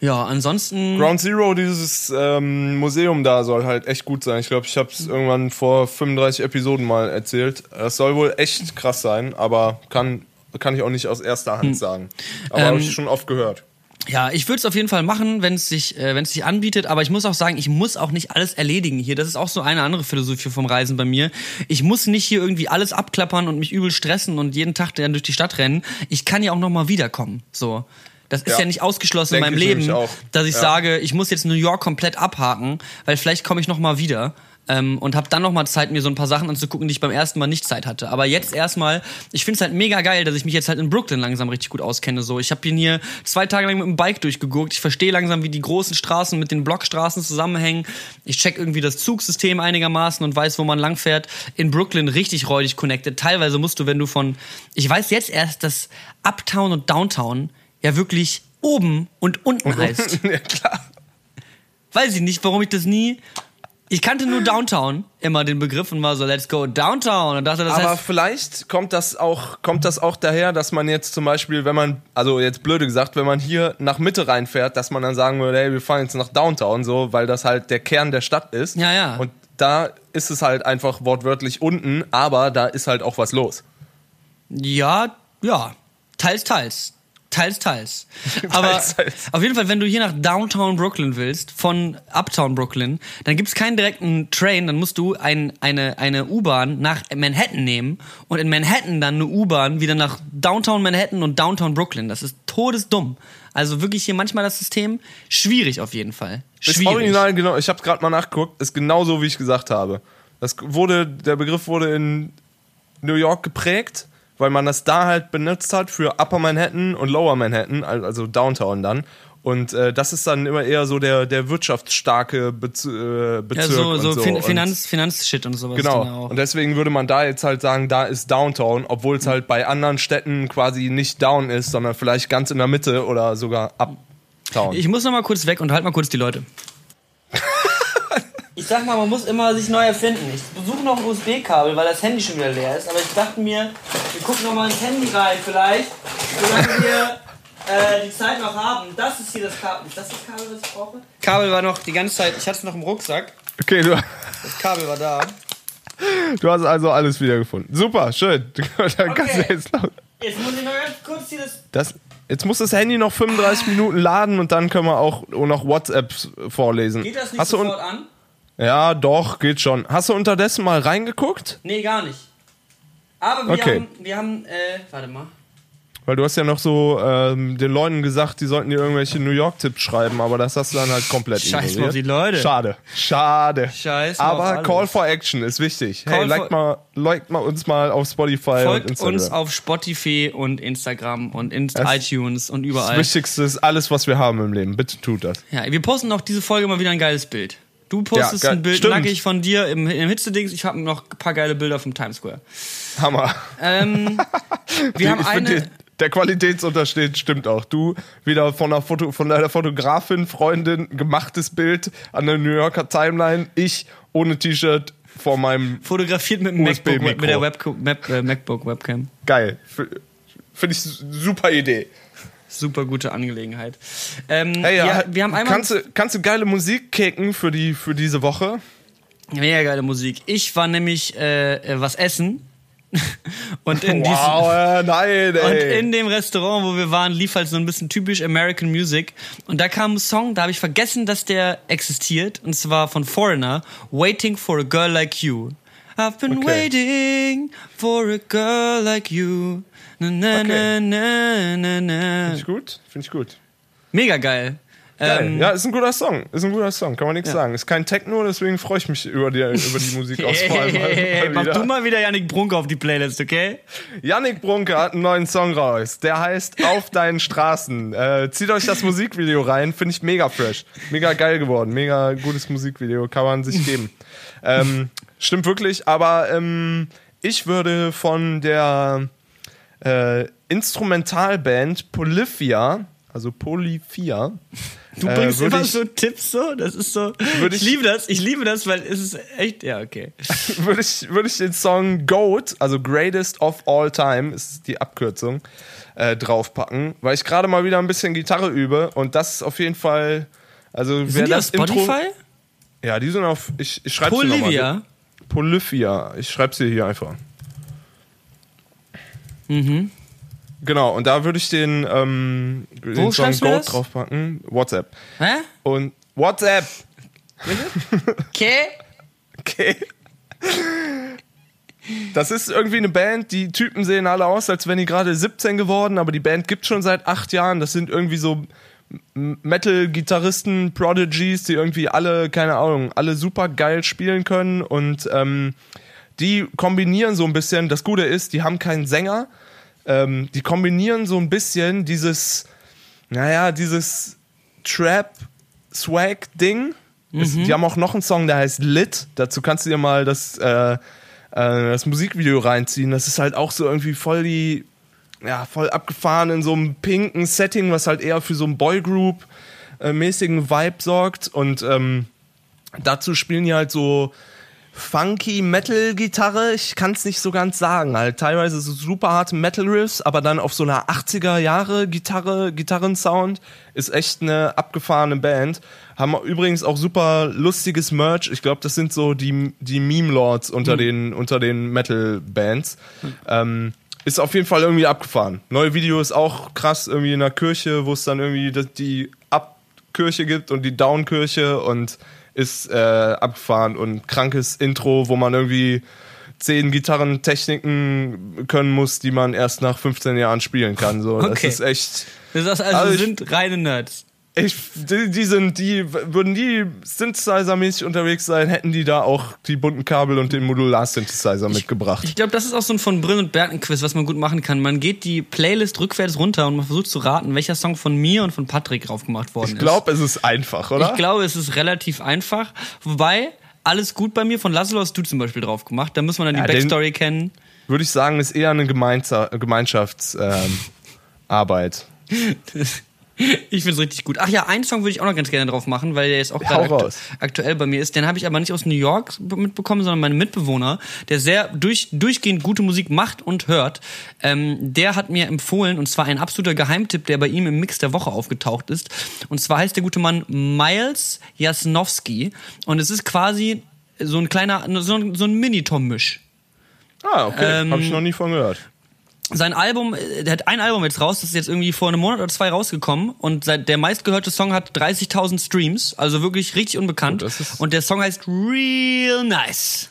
ja, ansonsten. Ground Zero, dieses ähm, Museum da soll halt echt gut sein. Ich glaube, ich habe es irgendwann vor 35 Episoden mal erzählt. Es soll wohl echt krass sein, aber kann, kann ich auch nicht aus erster Hand sagen. Aber habe Ähm, ich schon oft gehört. Ja, ich würde es auf jeden Fall machen, wenn es sich, äh, wenn es sich anbietet. Aber ich muss auch sagen, ich muss auch nicht alles erledigen hier. Das ist auch so eine andere Philosophie vom Reisen bei mir. Ich muss nicht hier irgendwie alles abklappern und mich übel stressen und jeden Tag dann durch die Stadt rennen. Ich kann ja auch noch mal wiederkommen. So. Das ist ja, Ja. nicht ausgeschlossen Denk in meinem Leben, dass ich Ja. sage, ich muss jetzt New York komplett abhaken, weil vielleicht komme ich noch mal wieder. Ähm, und habe dann noch mal Zeit, mir so ein paar Sachen anzugucken, die ich beim ersten Mal nicht Zeit hatte. Aber jetzt erstmal, ich finde es halt mega geil, dass ich mich jetzt halt in Brooklyn langsam richtig gut auskenne. So, ich habe ihn hier zwei Tage lang mit dem Bike durchgeguckt. Ich verstehe langsam, wie die großen Straßen mit den Blockstraßen zusammenhängen. Ich check irgendwie das Zugsystem einigermaßen und weiß, wo man langfährt. In Brooklyn richtig räudig connected. Teilweise musst du, wenn du von, ich weiß jetzt erst, dass Uptown und Downtown ja wirklich oben und unten heißt. <laughs> ja, klar. Weiß ich nicht, warum ich das nie. Ich kannte nur Downtown immer den Begriff und war so, let's go Downtown. Und dachte, das Aber heißt, vielleicht kommt das auch, kommt das auch daher, dass man jetzt zum Beispiel, wenn man, also jetzt blöde gesagt, wenn man hier nach Mitte reinfährt, dass man dann sagen würde, hey, wir fahren jetzt nach Downtown, so, weil das halt der Kern der Stadt ist. Ja, ja. Und da ist es halt einfach wortwörtlich unten, aber da ist halt auch was los. ja, ja, teils, teils. Teils, teils. <laughs> Aber Teils, teils. auf jeden Fall, wenn du hier nach Downtown Brooklyn willst, von Uptown Brooklyn, dann gibt's keinen direkten Train, dann musst du ein, eine, eine U-Bahn nach Manhattan nehmen und in Manhattan dann eine U-Bahn wieder nach Downtown Manhattan und Downtown Brooklyn. Das ist todesdumm. Also wirklich hier manchmal das System schwierig auf jeden Fall. Schwierig. original, genau, ich habe gerade mal nachgeguckt, ist genau so, wie ich gesagt habe. Das wurde, der Begriff wurde in New York geprägt, weil man das da halt benutzt hat für Upper Manhattan und Lower Manhattan, al- also Downtown dann. Und äh, das ist dann immer eher so der, der wirtschaftsstarke Bez äh, Bezirk. Ja, so, und so, so. fin Und- Finanz, Finanzshit und sowas. Genau. Und deswegen würde man da jetzt halt sagen, da ist Downtown, obwohl es halt bei anderen Städten quasi nicht down ist, sondern vielleicht ganz in der Mitte oder sogar uptown. Ich muss noch mal kurz weg und halt mal kurz die Leute. Ich sag mal, man muss immer sich neu erfinden. Ich besuche noch ein USB-Kabel, weil das Handy schon wieder leer ist. Aber ich dachte mir, wir gucken noch mal ins Handy rein vielleicht, solange wir äh, die Zeit noch haben. Das ist hier das Kabel. Ist das das Kabel, was ich brauche? Kabel war noch die ganze Zeit, ich hatte es noch im Rucksack. okay, du, Das Kabel war da. du hast also alles wiedergefunden. Super, schön. <laughs> Dann kannst du Okay. jetzt Jetzt muss ich noch ganz kurz hier das... das, jetzt muss das Handy noch 35 Minuten laden und dann können wir auch noch WhatsApp vorlesen. Geht das nicht hast sofort an? Ja, doch, geht schon. Hast du unterdessen mal reingeguckt? Nee, gar nicht. Aber wir Okay. haben, wir haben, äh, warte mal. Weil du hast ja noch so ähm, den Leuten gesagt, die sollten dir irgendwelche New York-Tipps schreiben, aber das hast du dann halt komplett Scheiß mal auf die Leute. Schade. Schade. Scheiß mal auf aber. Call for Action ist wichtig. Call hey, liked mal, liked mal uns mal auf Spotify und Folgt Instagram. uns auf Spotify und Instagram und in Das- iTunes und das überall. Wichtigste ist alles, was wir haben im Leben. Bitte tut das. Ja, wir posten auch diese Folge mal wieder ein geiles Bild. Du postest Ja, ein Bild Stimmt. nackig von dir im, im Hitzedings. Ich habe noch ein paar geile Bilder vom Times Square. Hammer. Ähm, <laughs> wir haben eine. der Qualitätsunterschied stimmt auch. Du wieder von einer, Foto, von einer Fotografin, Freundin, gemachtes Bild an der New Yorker Timeline. Ich ohne T-Shirt vor meinem Fotografiert mit dem MacBook, mit der Webco Map, äh, MacBook Webcam. geil. Finde ich super Idee. Super gute Angelegenheit. Ähm, Hey, ja, ja, wir haben einmal kannst, du, kannst du geile Musik kicken für, die, für diese Woche? mega geile Musik. Ich war nämlich äh, äh, was essen <laughs> und in diesem Wow, äh, nein, Und ey. in dem Restaurant, wo wir waren, lief halt so ein bisschen typisch American Music. Und da kam ein Song, da habe ich vergessen, dass der existiert. Und zwar von Foreigner, Waiting for a Girl Like You. I've been Okay. waiting for a girl like you. Na, Okay. na, na. Finde ich gut? Finde ich gut. Mega geil. Ähm, ja, ist ein guter Song. Ist ein guter Song, kann man nichts Ja. sagen. Ist kein Techno, deswegen freue ich mich über die, über die Musik <laughs> aus vor allem. Hey, mal mach du mal wieder Yannick Brunke auf die Playlist, okay? Yannick Brunke hat einen neuen Song raus. Der heißt Auf deinen Straßen. Äh, zieht euch das Musikvideo rein. Finde ich mega fresh. Mega geil geworden. Mega gutes Musikvideo. Kann man sich geben. ähm, stimmt wirklich. Aber ähm, ich würde von der äh, Instrumentalband Polyphia, also Polyphia, Du Äh, bringst würd immer ich- so Tipps so, das ist so. Ich, ich- liebe das, ich liebe das, weil es ist echt, ja, okay. <laughs> würde ich, würde ich den Song GOAT, also Greatest of All Time, ist die Abkürzung, äh, draufpacken, weil ich gerade mal wieder ein bisschen Gitarre übe und das ist auf jeden Fall, also wer Sind die auf das Intro, Spotify? ja, die sind auf, ich, ich schreibe sie nochmal. Polivia. Polyphia, ich schreibe sie hier einfach. Mhm. Genau, und da würde ich den, ähm, den Song GOAT draufpacken, WhatsApp. Hä? Und WhatsApp, Okay. <laughs> Okay. Das ist irgendwie eine Band, die Typen sehen alle aus, als wären die gerade 17 geworden, aber die Band gibt schon seit acht Jahren. Das sind irgendwie so Metal-Gitarristen, Prodigies, die irgendwie alle, keine Ahnung, alle super geil spielen können und ähm, die kombinieren so ein bisschen, das Gute ist, die haben keinen Sänger, ähm, die kombinieren so ein bisschen dieses, naja, dieses Trap-Swag-Ding. Es- Die haben auch noch einen Song, der heißt Lit. Dazu kannst du dir mal das, äh, äh, das Musikvideo reinziehen. Das ist halt auch so irgendwie voll die, ja, voll abgefahren in so einem pinken Setting, was halt eher für so einen Boygroup-mäßigen Vibe sorgt. Und ähm, dazu spielen die halt so funky Metal-Gitarre. Ich kann es nicht so ganz sagen. Halt teilweise so super harte Metal-Riffs, aber dann auf so einer 80er Jahre Gitarre, Gitarrensound. Ist echt eine abgefahrene Band. Haben übrigens auch super lustiges Merch. Ich glaube, das sind so die, die Meme-Lords unter den, unter den Metal-Bands. Ähm, ist auf jeden Fall irgendwie abgefahren. Neue Video ist auch krass, irgendwie in der Kirche, wo es dann irgendwie die Up-Kirche gibt und die Down-Kirche und ist äh, abgefahren und krankes Intro, wo man irgendwie zehn Gitarrentechniken können muss, die man erst nach 15 Jahren spielen kann. So, das Okay. ist echt. Das ist also, Also sind reine Nerds. Ich, die, die sind, die würden die Synthesizer-mäßig unterwegs sein, hätten die da auch die bunten Kabel und den Modular-Synthesizer mitgebracht. Ich glaube, das ist auch so ein von Brill und Berten-Quiz, was man gut machen kann. Man geht die Playlist rückwärts runter und man versucht zu raten, welcher Song von mir und von Patrick drauf gemacht worden Ich glaube, es ist einfach, oder? Ich glaube, es ist relativ einfach. Wobei, alles gut bei mir von Laszlo hast du zum Beispiel drauf gemacht. Da muss man dann Ja, die Backstory kennen. Würde ich sagen, ist eher eine Gemeinza Gemeinschaftsarbeit. Ähm, <laughs> <laughs> Ich find's richtig gut. Ach ja, einen Song würde ich auch noch ganz gerne drauf machen, weil der jetzt auch gerade aktu aktuell bei mir ist. Den habe ich aber nicht aus New York mitbekommen, sondern mein Mitbewohner, der sehr durch, durchgehend gute Musik macht und hört. Ähm, der hat mir empfohlen, und zwar ein absoluter Geheimtipp, der bei ihm im Mix der Woche aufgetaucht ist. Und zwar heißt der gute Mann Miles Jasnowski. Und es ist quasi so ein kleiner, so ein, so ein Mini-Tom-Misch. Ah, okay. Ähm, Habe ich noch nie von gehört. Sein Album, äh, der hat ein Album jetzt raus, das ist jetzt irgendwie vor einem Monat oder zwei rausgekommen und der meistgehörte Song hat 30.000 Streams, also wirklich richtig unbekannt. Oh, und der Song heißt Real Nice.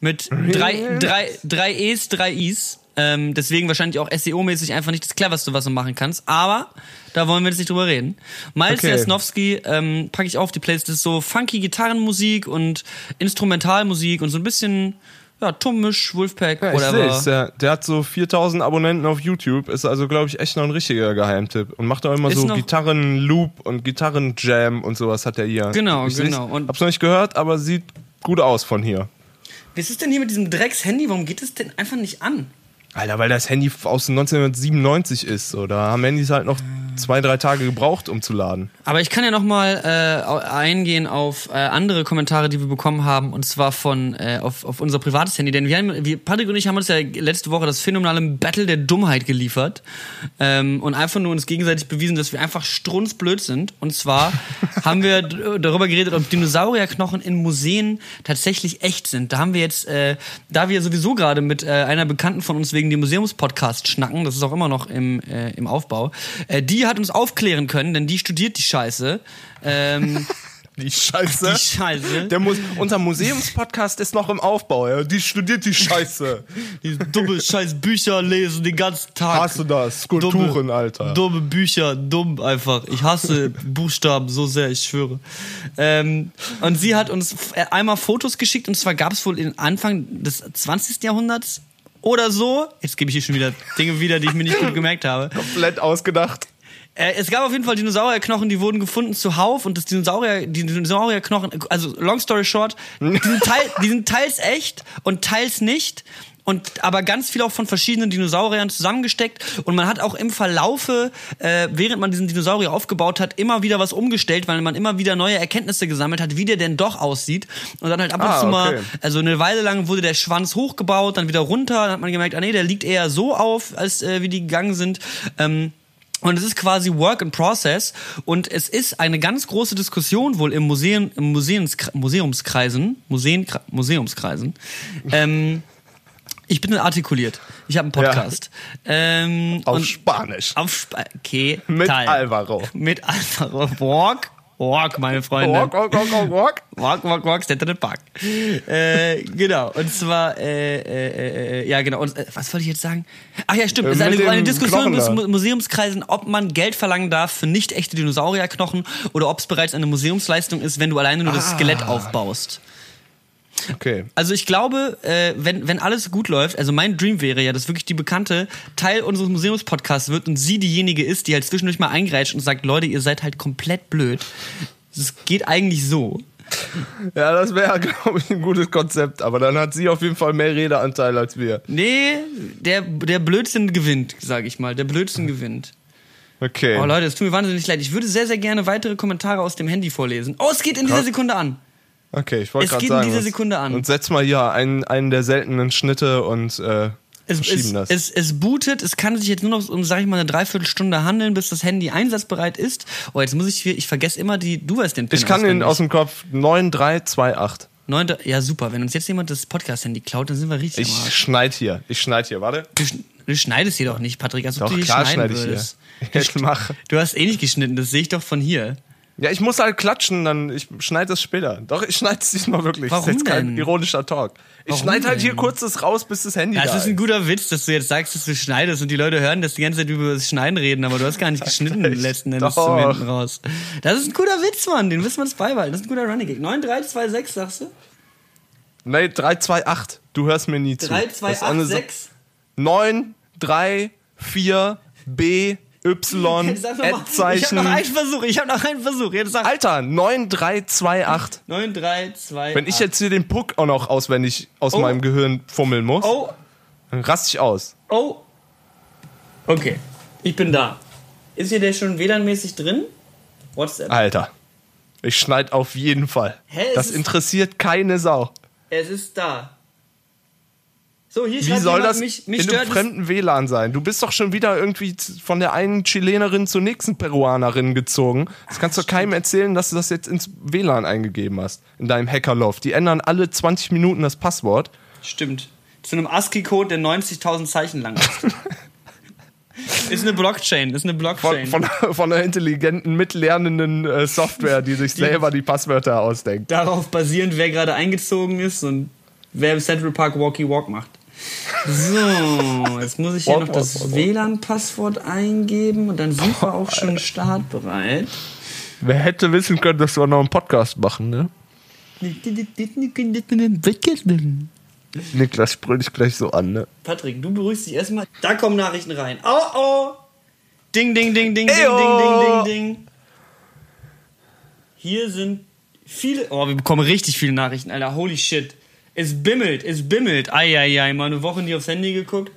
Mit drei, drei, drei E's, drei I's. Ähm, deswegen wahrscheinlich auch SEO-mäßig einfach nicht das cleverste, was du machen kannst. Aber da wollen wir jetzt nicht drüber reden. Miles Okay. Jasnowski ähm, packe ich auf die Playlist. Das ist so funky Gitarrenmusik und Instrumentalmusik und so ein bisschen ja, Tummisch, Wolfpack, Ja, ich whatever. seh's. Der, der hat so 4000 Abonnenten auf YouTube. Ist also, glaube ich, echt noch ein richtiger Geheimtipp. Und macht auch immer Ist so Gitarren-Loop und Gitarren-Jam und sowas hat er hier. Genau, ich seh's- genau. Und- hab's noch nicht gehört, aber sieht gut aus von hier. Was ist denn hier mit diesem Drecks-Handy? Warum geht es denn einfach nicht an? Alter, weil das Handy aus 1997 ist. So. Da haben Handys halt noch zwei, drei Tage gebraucht, um zu laden. Aber ich kann ja noch mal äh, eingehen auf äh, andere Kommentare, die wir bekommen haben, und zwar von äh, auf, auf unser privates Handy. Denn wir, haben, wir, Patrick und ich haben uns ja letzte Woche das phänomenale Battle der Dummheit geliefert ähm, und einfach nur uns gegenseitig bewiesen, dass wir einfach strunzblöd sind. Und zwar <laughs> haben wir darüber geredet, ob Dinosaurierknochen in Museen tatsächlich echt sind. Da haben wir jetzt, äh, da wir sowieso gerade mit äh, einer Bekannten von uns wegen dem Museumspodcast schnacken, das ist auch immer noch im, äh, im Aufbau, äh, die hat uns aufklären können, denn die studiert die Scheiße. Ähm, <laughs> Die Scheiße. die Scheiße. Der Mus unser Museumspodcast ist noch im Aufbau. Ja? Die studiert die Scheiße. <laughs> Die dumme scheiß Bücher lesen den ganzen Tag. Hast du das? Skulpturen, dumme, Alter. Dumme Bücher, dumm einfach. Ich hasse <laughs> Buchstaben so sehr, ich schwöre. Ähm, und sie hat uns äh, einmal Fotos geschickt und zwar gab es wohl in Anfang des 20. Jahrhunderts oder so. Jetzt gebe ich hier schon wieder Dinge wieder, die ich mir nicht gut gemerkt habe. Komplett ausgedacht. Äh, es gab auf jeden Fall Dinosaurierknochen, die wurden gefunden zuhauf und das Dinosaurier, die Dinosaurierknochen, also long story short, die sind, teil, die sind teils echt und teils nicht. Und aber ganz viel auch von verschiedenen Dinosauriern zusammengesteckt. Und man hat auch im Verlaufe, äh, während man diesen Dinosaurier aufgebaut hat, immer wieder was umgestellt, weil man immer wieder neue Erkenntnisse gesammelt hat, wie der denn doch aussieht. Und dann halt ab und Ah, zu mal, okay. also eine Weile lang wurde der Schwanz hochgebaut, dann wieder runter. Dann hat man gemerkt, ah nee, der liegt eher so auf, als äh, wie die gegangen sind. Ähm, und es ist quasi Work in Process und es ist eine ganz große Diskussion wohl im Museum, im Museumskre Museumskreisen, Museen, Museumskreisen. Ähm, ich bin artikuliert. Ich habe einen Podcast. Ähm, Auf Spanisch. auf Sp okay. Mit Teil. Alvaro. Mit Alvaro. Walk. Walk, meine Freunde. Walk, walk, walk, walk, walk. <laughs> Walk, walk, walk, stand in the park. äh, genau. Und zwar, äh, äh, äh, ja, genau. Und äh, was wollte ich jetzt sagen? Ach ja, stimmt. Äh, Es ist eine, eine Diskussion bis Museumskreisen, ob man Geld verlangen darf für nicht echte Dinosaurierknochen oder ob es bereits eine Museumsleistung ist, wenn du alleine nur Ah. das Skelett aufbaust. Okay. Also ich glaube, äh, wenn, wenn alles gut läuft, also mein Dream wäre ja, dass wirklich die Bekannte Teil unseres Museumspodcasts wird und sie diejenige ist, die halt zwischendurch mal eingrätscht und sagt, Leute, ihr seid halt komplett blöd. Es geht eigentlich so. Ja, das wäre, glaube ich, ein gutes Konzept. Aber dann hat sie auf jeden Fall mehr Redeanteil als wir. Nee, der, der Blödsinn gewinnt, sage ich mal. Der Blödsinn gewinnt. Okay. Oh Leute, es tut mir wahnsinnig leid. Ich würde sehr, sehr gerne weitere Kommentare aus dem Handy vorlesen. Oh, es geht in dieser. Sekunde an. Okay, ich wollte Es gerade geht in sagen. dieser Sekunde an. Und setz mal hier einen, einen der seltenen Schnitte und äh, Es, verschieben es, das. es, es bootet, es kann sich jetzt nur noch um, sag ich mal, eine Dreiviertelstunde handeln, bis das Handy einsatzbereit ist. Oh, jetzt muss ich, hier- ich vergesse immer die, du weißt den Pin ich kann den aus dem Kopf 9328. Neunte, ja, super. Wenn uns jetzt jemand das Podcast-Handy klaut, dann sind wir richtig Ich Arsch. schneid hier. Ich schneid hier. Warte. Du, schn- du schneidest hier doch nicht, Patrick, als ob Doch, du hier klar schneiden schneide ich würdest. <laughs> hier. Ich mach. Du hast eh nicht geschnitten, das sehe ich doch von hier. Ja, ich muss halt klatschen, dann ich schneide das später. Doch, ich schneide es diesmal wirklich. Warum das ist jetzt kein denn? ironischer Talk. Ich Warum schneide halt denn? hier kurz das raus, bis das Handy Das da ist ein guter Witz, dass du jetzt sagst, dass du schneidest und die Leute hören, dass die ganze Zeit über das Schneiden reden, aber du hast gar nicht geschnitten <laughs> letzten Endes Doch. zum hinten raus. Das ist ein guter Witz, Mann, den müssen wir uns beibehalten. Das ist ein guter Running Gag. 9326, sagst du? Nee, 328. Du hörst mir nie zu. Das ist eine Sa- 3286? 9, 3, 4, B, Y, mal. Ich Ad-Zeichen. habe noch einen Versuch, ich habe noch einen Versuch. Jetzt sag Alter, 9, 3, 2, 8. 9, 3, 2, Wenn ich jetzt hier den Puck auch noch auswendig aus Oh. meinem Gehirn fummeln muss, Oh, dann raste ich aus. oh. Okay, ich bin da. Ist hier der schon WLAN-mäßig drin? WhatsApp. Alter. Ich schneid auf jeden Fall. Hä, das interessiert keine Sau. Es ist da. So, hier Wie soll jemand, das mich, mich in einem fremden WLAN sein? Du bist doch schon wieder irgendwie von der einen Chilenerin zur nächsten Peruanerin gezogen. Das kannst du keinem erzählen, dass du das jetzt ins WLAN eingegeben hast. In deinem Hackerloft. Die ändern alle 20 Minuten das Passwort. Stimmt. Zu einem ASCII-Code, der 90.000 Zeichen lang ist. <laughs> ist eine Blockchain, ist eine Von, Blockchain. von, von einer intelligenten, mitlernenden äh, Software, die sich selber die Passwörter ausdenkt. Darauf basierend, wer gerade eingezogen ist und wer im Central Park Walkie Walk macht. So, jetzt muss ich hier noch das. WLAN-Passwort eingeben und dann sind wir auch schon startbereit. Wer hätte wissen können, dass wir noch einen Podcast machen, ne? Niklas sprüh dich gleich so an, ne? Patrick, du beruhigst dich erstmal. Da kommen Nachrichten rein. Oh oh! Ding, ding, ding, ding, ding, Eyo. ding, ding, ding, ding. Hier sind viele. Oh, wir bekommen richtig viele Nachrichten, Alter. Holy shit. Es bimmelt, es bimmelt. Eieiei, mal eine Woche nie aufs Handy geguckt.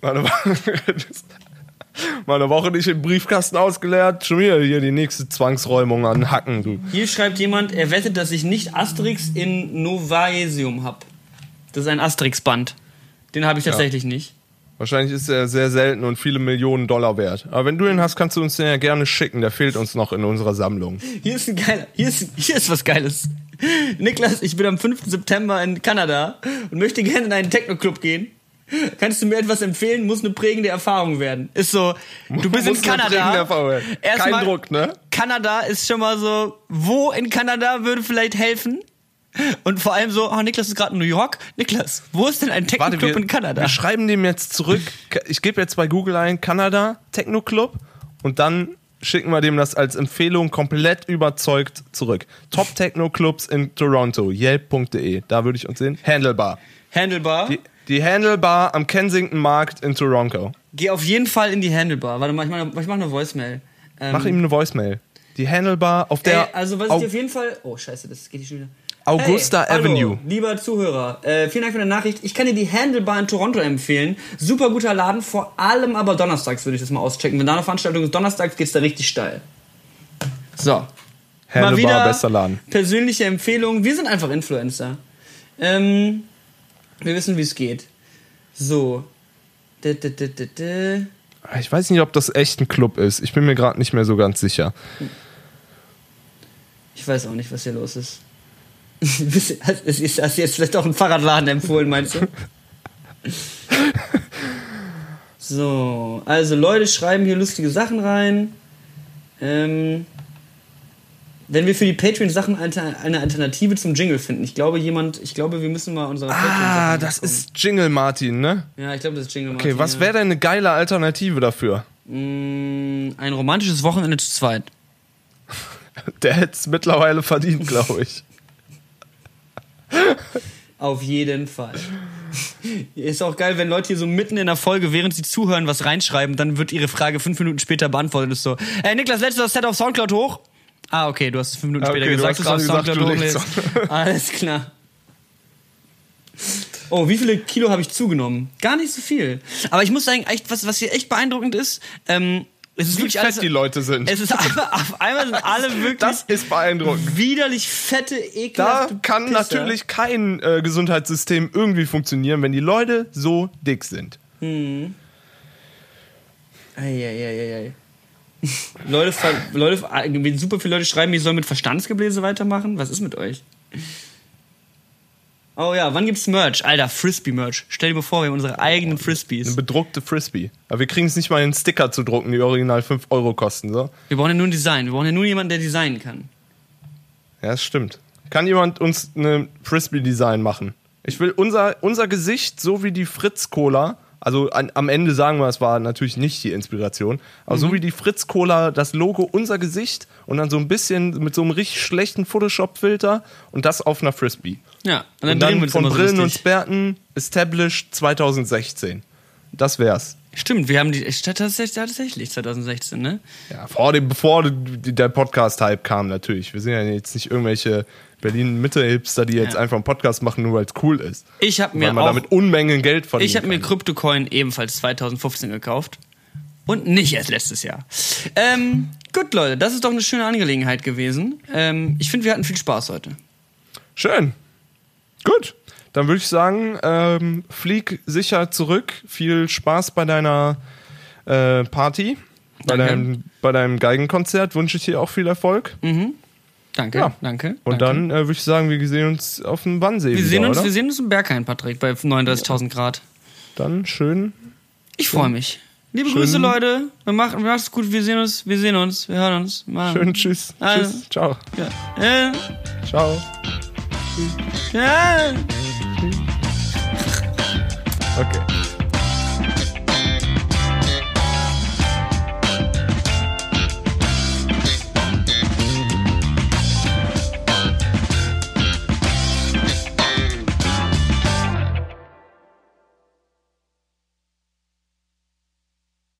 Meine Woche, <laughs> meine Woche nicht im Briefkasten ausgeleert. Schon wieder hier die nächste Zwangsräumung an Hacken, du. Hier schreibt jemand, er wettet, dass ich nicht Asterix in Novaesium hab. Das ist ein Asterix-Band. Den habe ich tatsächlich nicht. Wahrscheinlich ist er sehr selten und viele Millionen Dollar wert. Aber wenn du ihn hast, kannst du uns den ja gerne schicken. Der fehlt uns noch in unserer Sammlung. Hier ist ein geiler, hier ist, hier ist was Geiles. Niklas, ich bin am 5. September in Kanada und möchte gerne in einen Techno-Club gehen. Kannst du mir etwas empfehlen? Muss eine prägende Erfahrung werden. Ist so, du bist in Muss prägende Kanada. Kein Erstmal- Druck, ne? Kanada ist schon mal so, wo in Kanada würde vielleicht helfen? Und vor allem so, oh, Niklas ist gerade in New York. Niklas, wo ist denn ein Techno-Club in Kanada? wir schreiben dem jetzt zurück. Ich gebe jetzt bei Google ein Kanada Techno Club und dann schicken wir dem das als Empfehlung komplett überzeugt zurück. Top Techno Clubs in Toronto, yelp.de. Da würde ich uns sehen. Handlebar. Handlebar. Die, die Handlebar am Kensington Markt in Toronto. Geh auf jeden Fall in die Handlebar. Warte mal, ich mache mach eine Voicemail. Ähm, Mach ihm eine Voicemail. Die Handlebar auf der Ey, also was ich dir auf jeden Fall. Oh scheiße, das geht nicht schon wieder. Augusta hey, Avenue. Hallo, lieber Zuhörer, äh, vielen Dank für deine Nachricht. Ich kann dir die Handlebar in Toronto empfehlen. Super guter Laden, vor allem aber donnerstags würde ich das mal auschecken. Wenn da eine Veranstaltung ist, donnerstags geht's da richtig steil. So. Mal Handlebar, wieder bester Laden. persönliche Empfehlung. Wir sind einfach Influencer. Ähm, wir wissen, wie es geht. So. Dä, dä, dä. Ich weiß nicht, ob das echt ein Club ist. Ich bin mir gerade nicht mehr so ganz sicher. Ich weiß auch nicht, was hier los ist. <laughs> Ist- du jetzt vielleicht auch einen Fahrradladen empfohlen, meinst du? So, also Leute schreiben hier lustige Sachen rein. Ähm, wenn wir für die Patreon-Sachen eine Alternative zum Jingle finden. Ich glaube, jemand, ich glaube, wir müssen mal unsere Ah, das ist Jingle Martin, ne? Ja, ich glaube, das ist Jingle Okay, Martin, was ja. wäre denn eine geile Alternative dafür? Mm, Ein romantisches Wochenende zu zweit. <laughs> Der hätte es mittlerweile verdient, glaube ich. Auf jeden Fall. Ist auch geil, wenn Leute hier so mitten in der Folge, während sie zuhören, was reinschreiben, dann wird ihre Frage fünf Minuten später beantwortet. Ist so, hey Niklas, lädst du das Set auf Soundcloud hoch? Ah, okay, du hast es fünf Minuten später okay, du gesagt, dass du auf Soundcloud hochlädst. Alles klar. Oh, wie viele Kilo habe ich zugenommen? Gar nicht so viel. Aber ich muss sagen, echt, was, was hier echt beeindruckend ist, ähm, es ist Wie wirklich fett alles. die Leute sind. Es ist einfach, auf einmal sind alle <laughs> wirklich Das ist beeindruckend. widerlich fette, Da ekelhafte kann Pisser. natürlich kein äh, Gesundheitssystem irgendwie funktionieren, wenn die Leute so dick sind. Eieieiei. <laughs> Leute, Leute, super viele Leute schreiben, ich soll mit Verstandsgebläse weitermachen. Was ist mit euch? Oh ja, wann gibt's Merch? Alter, Frisbee-Merch. Stell dir mal vor, wir haben unsere eigenen Eine Frisbees. bedruckte Frisbee. Aber wir kriegen es nicht mal, einen Sticker zu drucken, die original 5 Euro kosten. So. Wir brauchen ja nur ein Design. Wir brauchen ja nur jemanden, der designen kann. Ja, das stimmt. Kann jemand uns eine Frisbee-Design machen? Ich will unser, unser Gesicht, so wie die Fritz-Cola, also an, am Ende sagen wir, es war natürlich nicht die Inspiration, aber Mhm. so wie die Fritz-Cola, das Logo, unser Gesicht und dann so ein bisschen mit so einem richtig schlechten Photoshop-Filter und das auf einer Frisbee. Ja, und dann, Und dann uns von immer so Brillen und. Sperten established 2016. Das wär's. Stimmt, wir haben die tatsächlich, tatsächlich 2016, ne? Ja, vor dem, bevor der Podcast-Hype kam, natürlich. Wir sind ja jetzt nicht irgendwelche Berlin-Mitte-Hipster, die jetzt Ja. einfach einen Podcast machen, nur weil es cool ist. Ich habe mir weil man auch, damit Unmengen Geld verdient. ich habe mir Kryptocoin ebenfalls 2015 gekauft. Und nicht erst letztes Jahr. Ähm, gut, Leute, das ist doch eine schöne Angelegenheit gewesen. Ähm, ich finde, wir hatten viel Spaß heute. Schön. Gut. Dann würde ich sagen, ähm, flieg sicher zurück. Viel Spaß bei deiner äh, Party. Bei Danke. deinem, bei deinem Geigenkonzert wünsche ich dir auch viel Erfolg. Danke, Ja. danke. Und danke. dann äh, würde ich sagen, wir sehen uns auf dem Wannsee Wir wieder, sehen, uns, oder? wir sehen uns im Berghain, Patrick, bei 39.000 Grad. Dann schön. Ich freue mich. Liebe Schön. Grüße, Leute. Wir machen, wir machen's gut. Wir sehen uns, wir sehen uns, wir hören uns. Machen. Schön, tschüss. Also. Tschüss. Ciao. Ja. Äh, Ciao. Ja. Okay.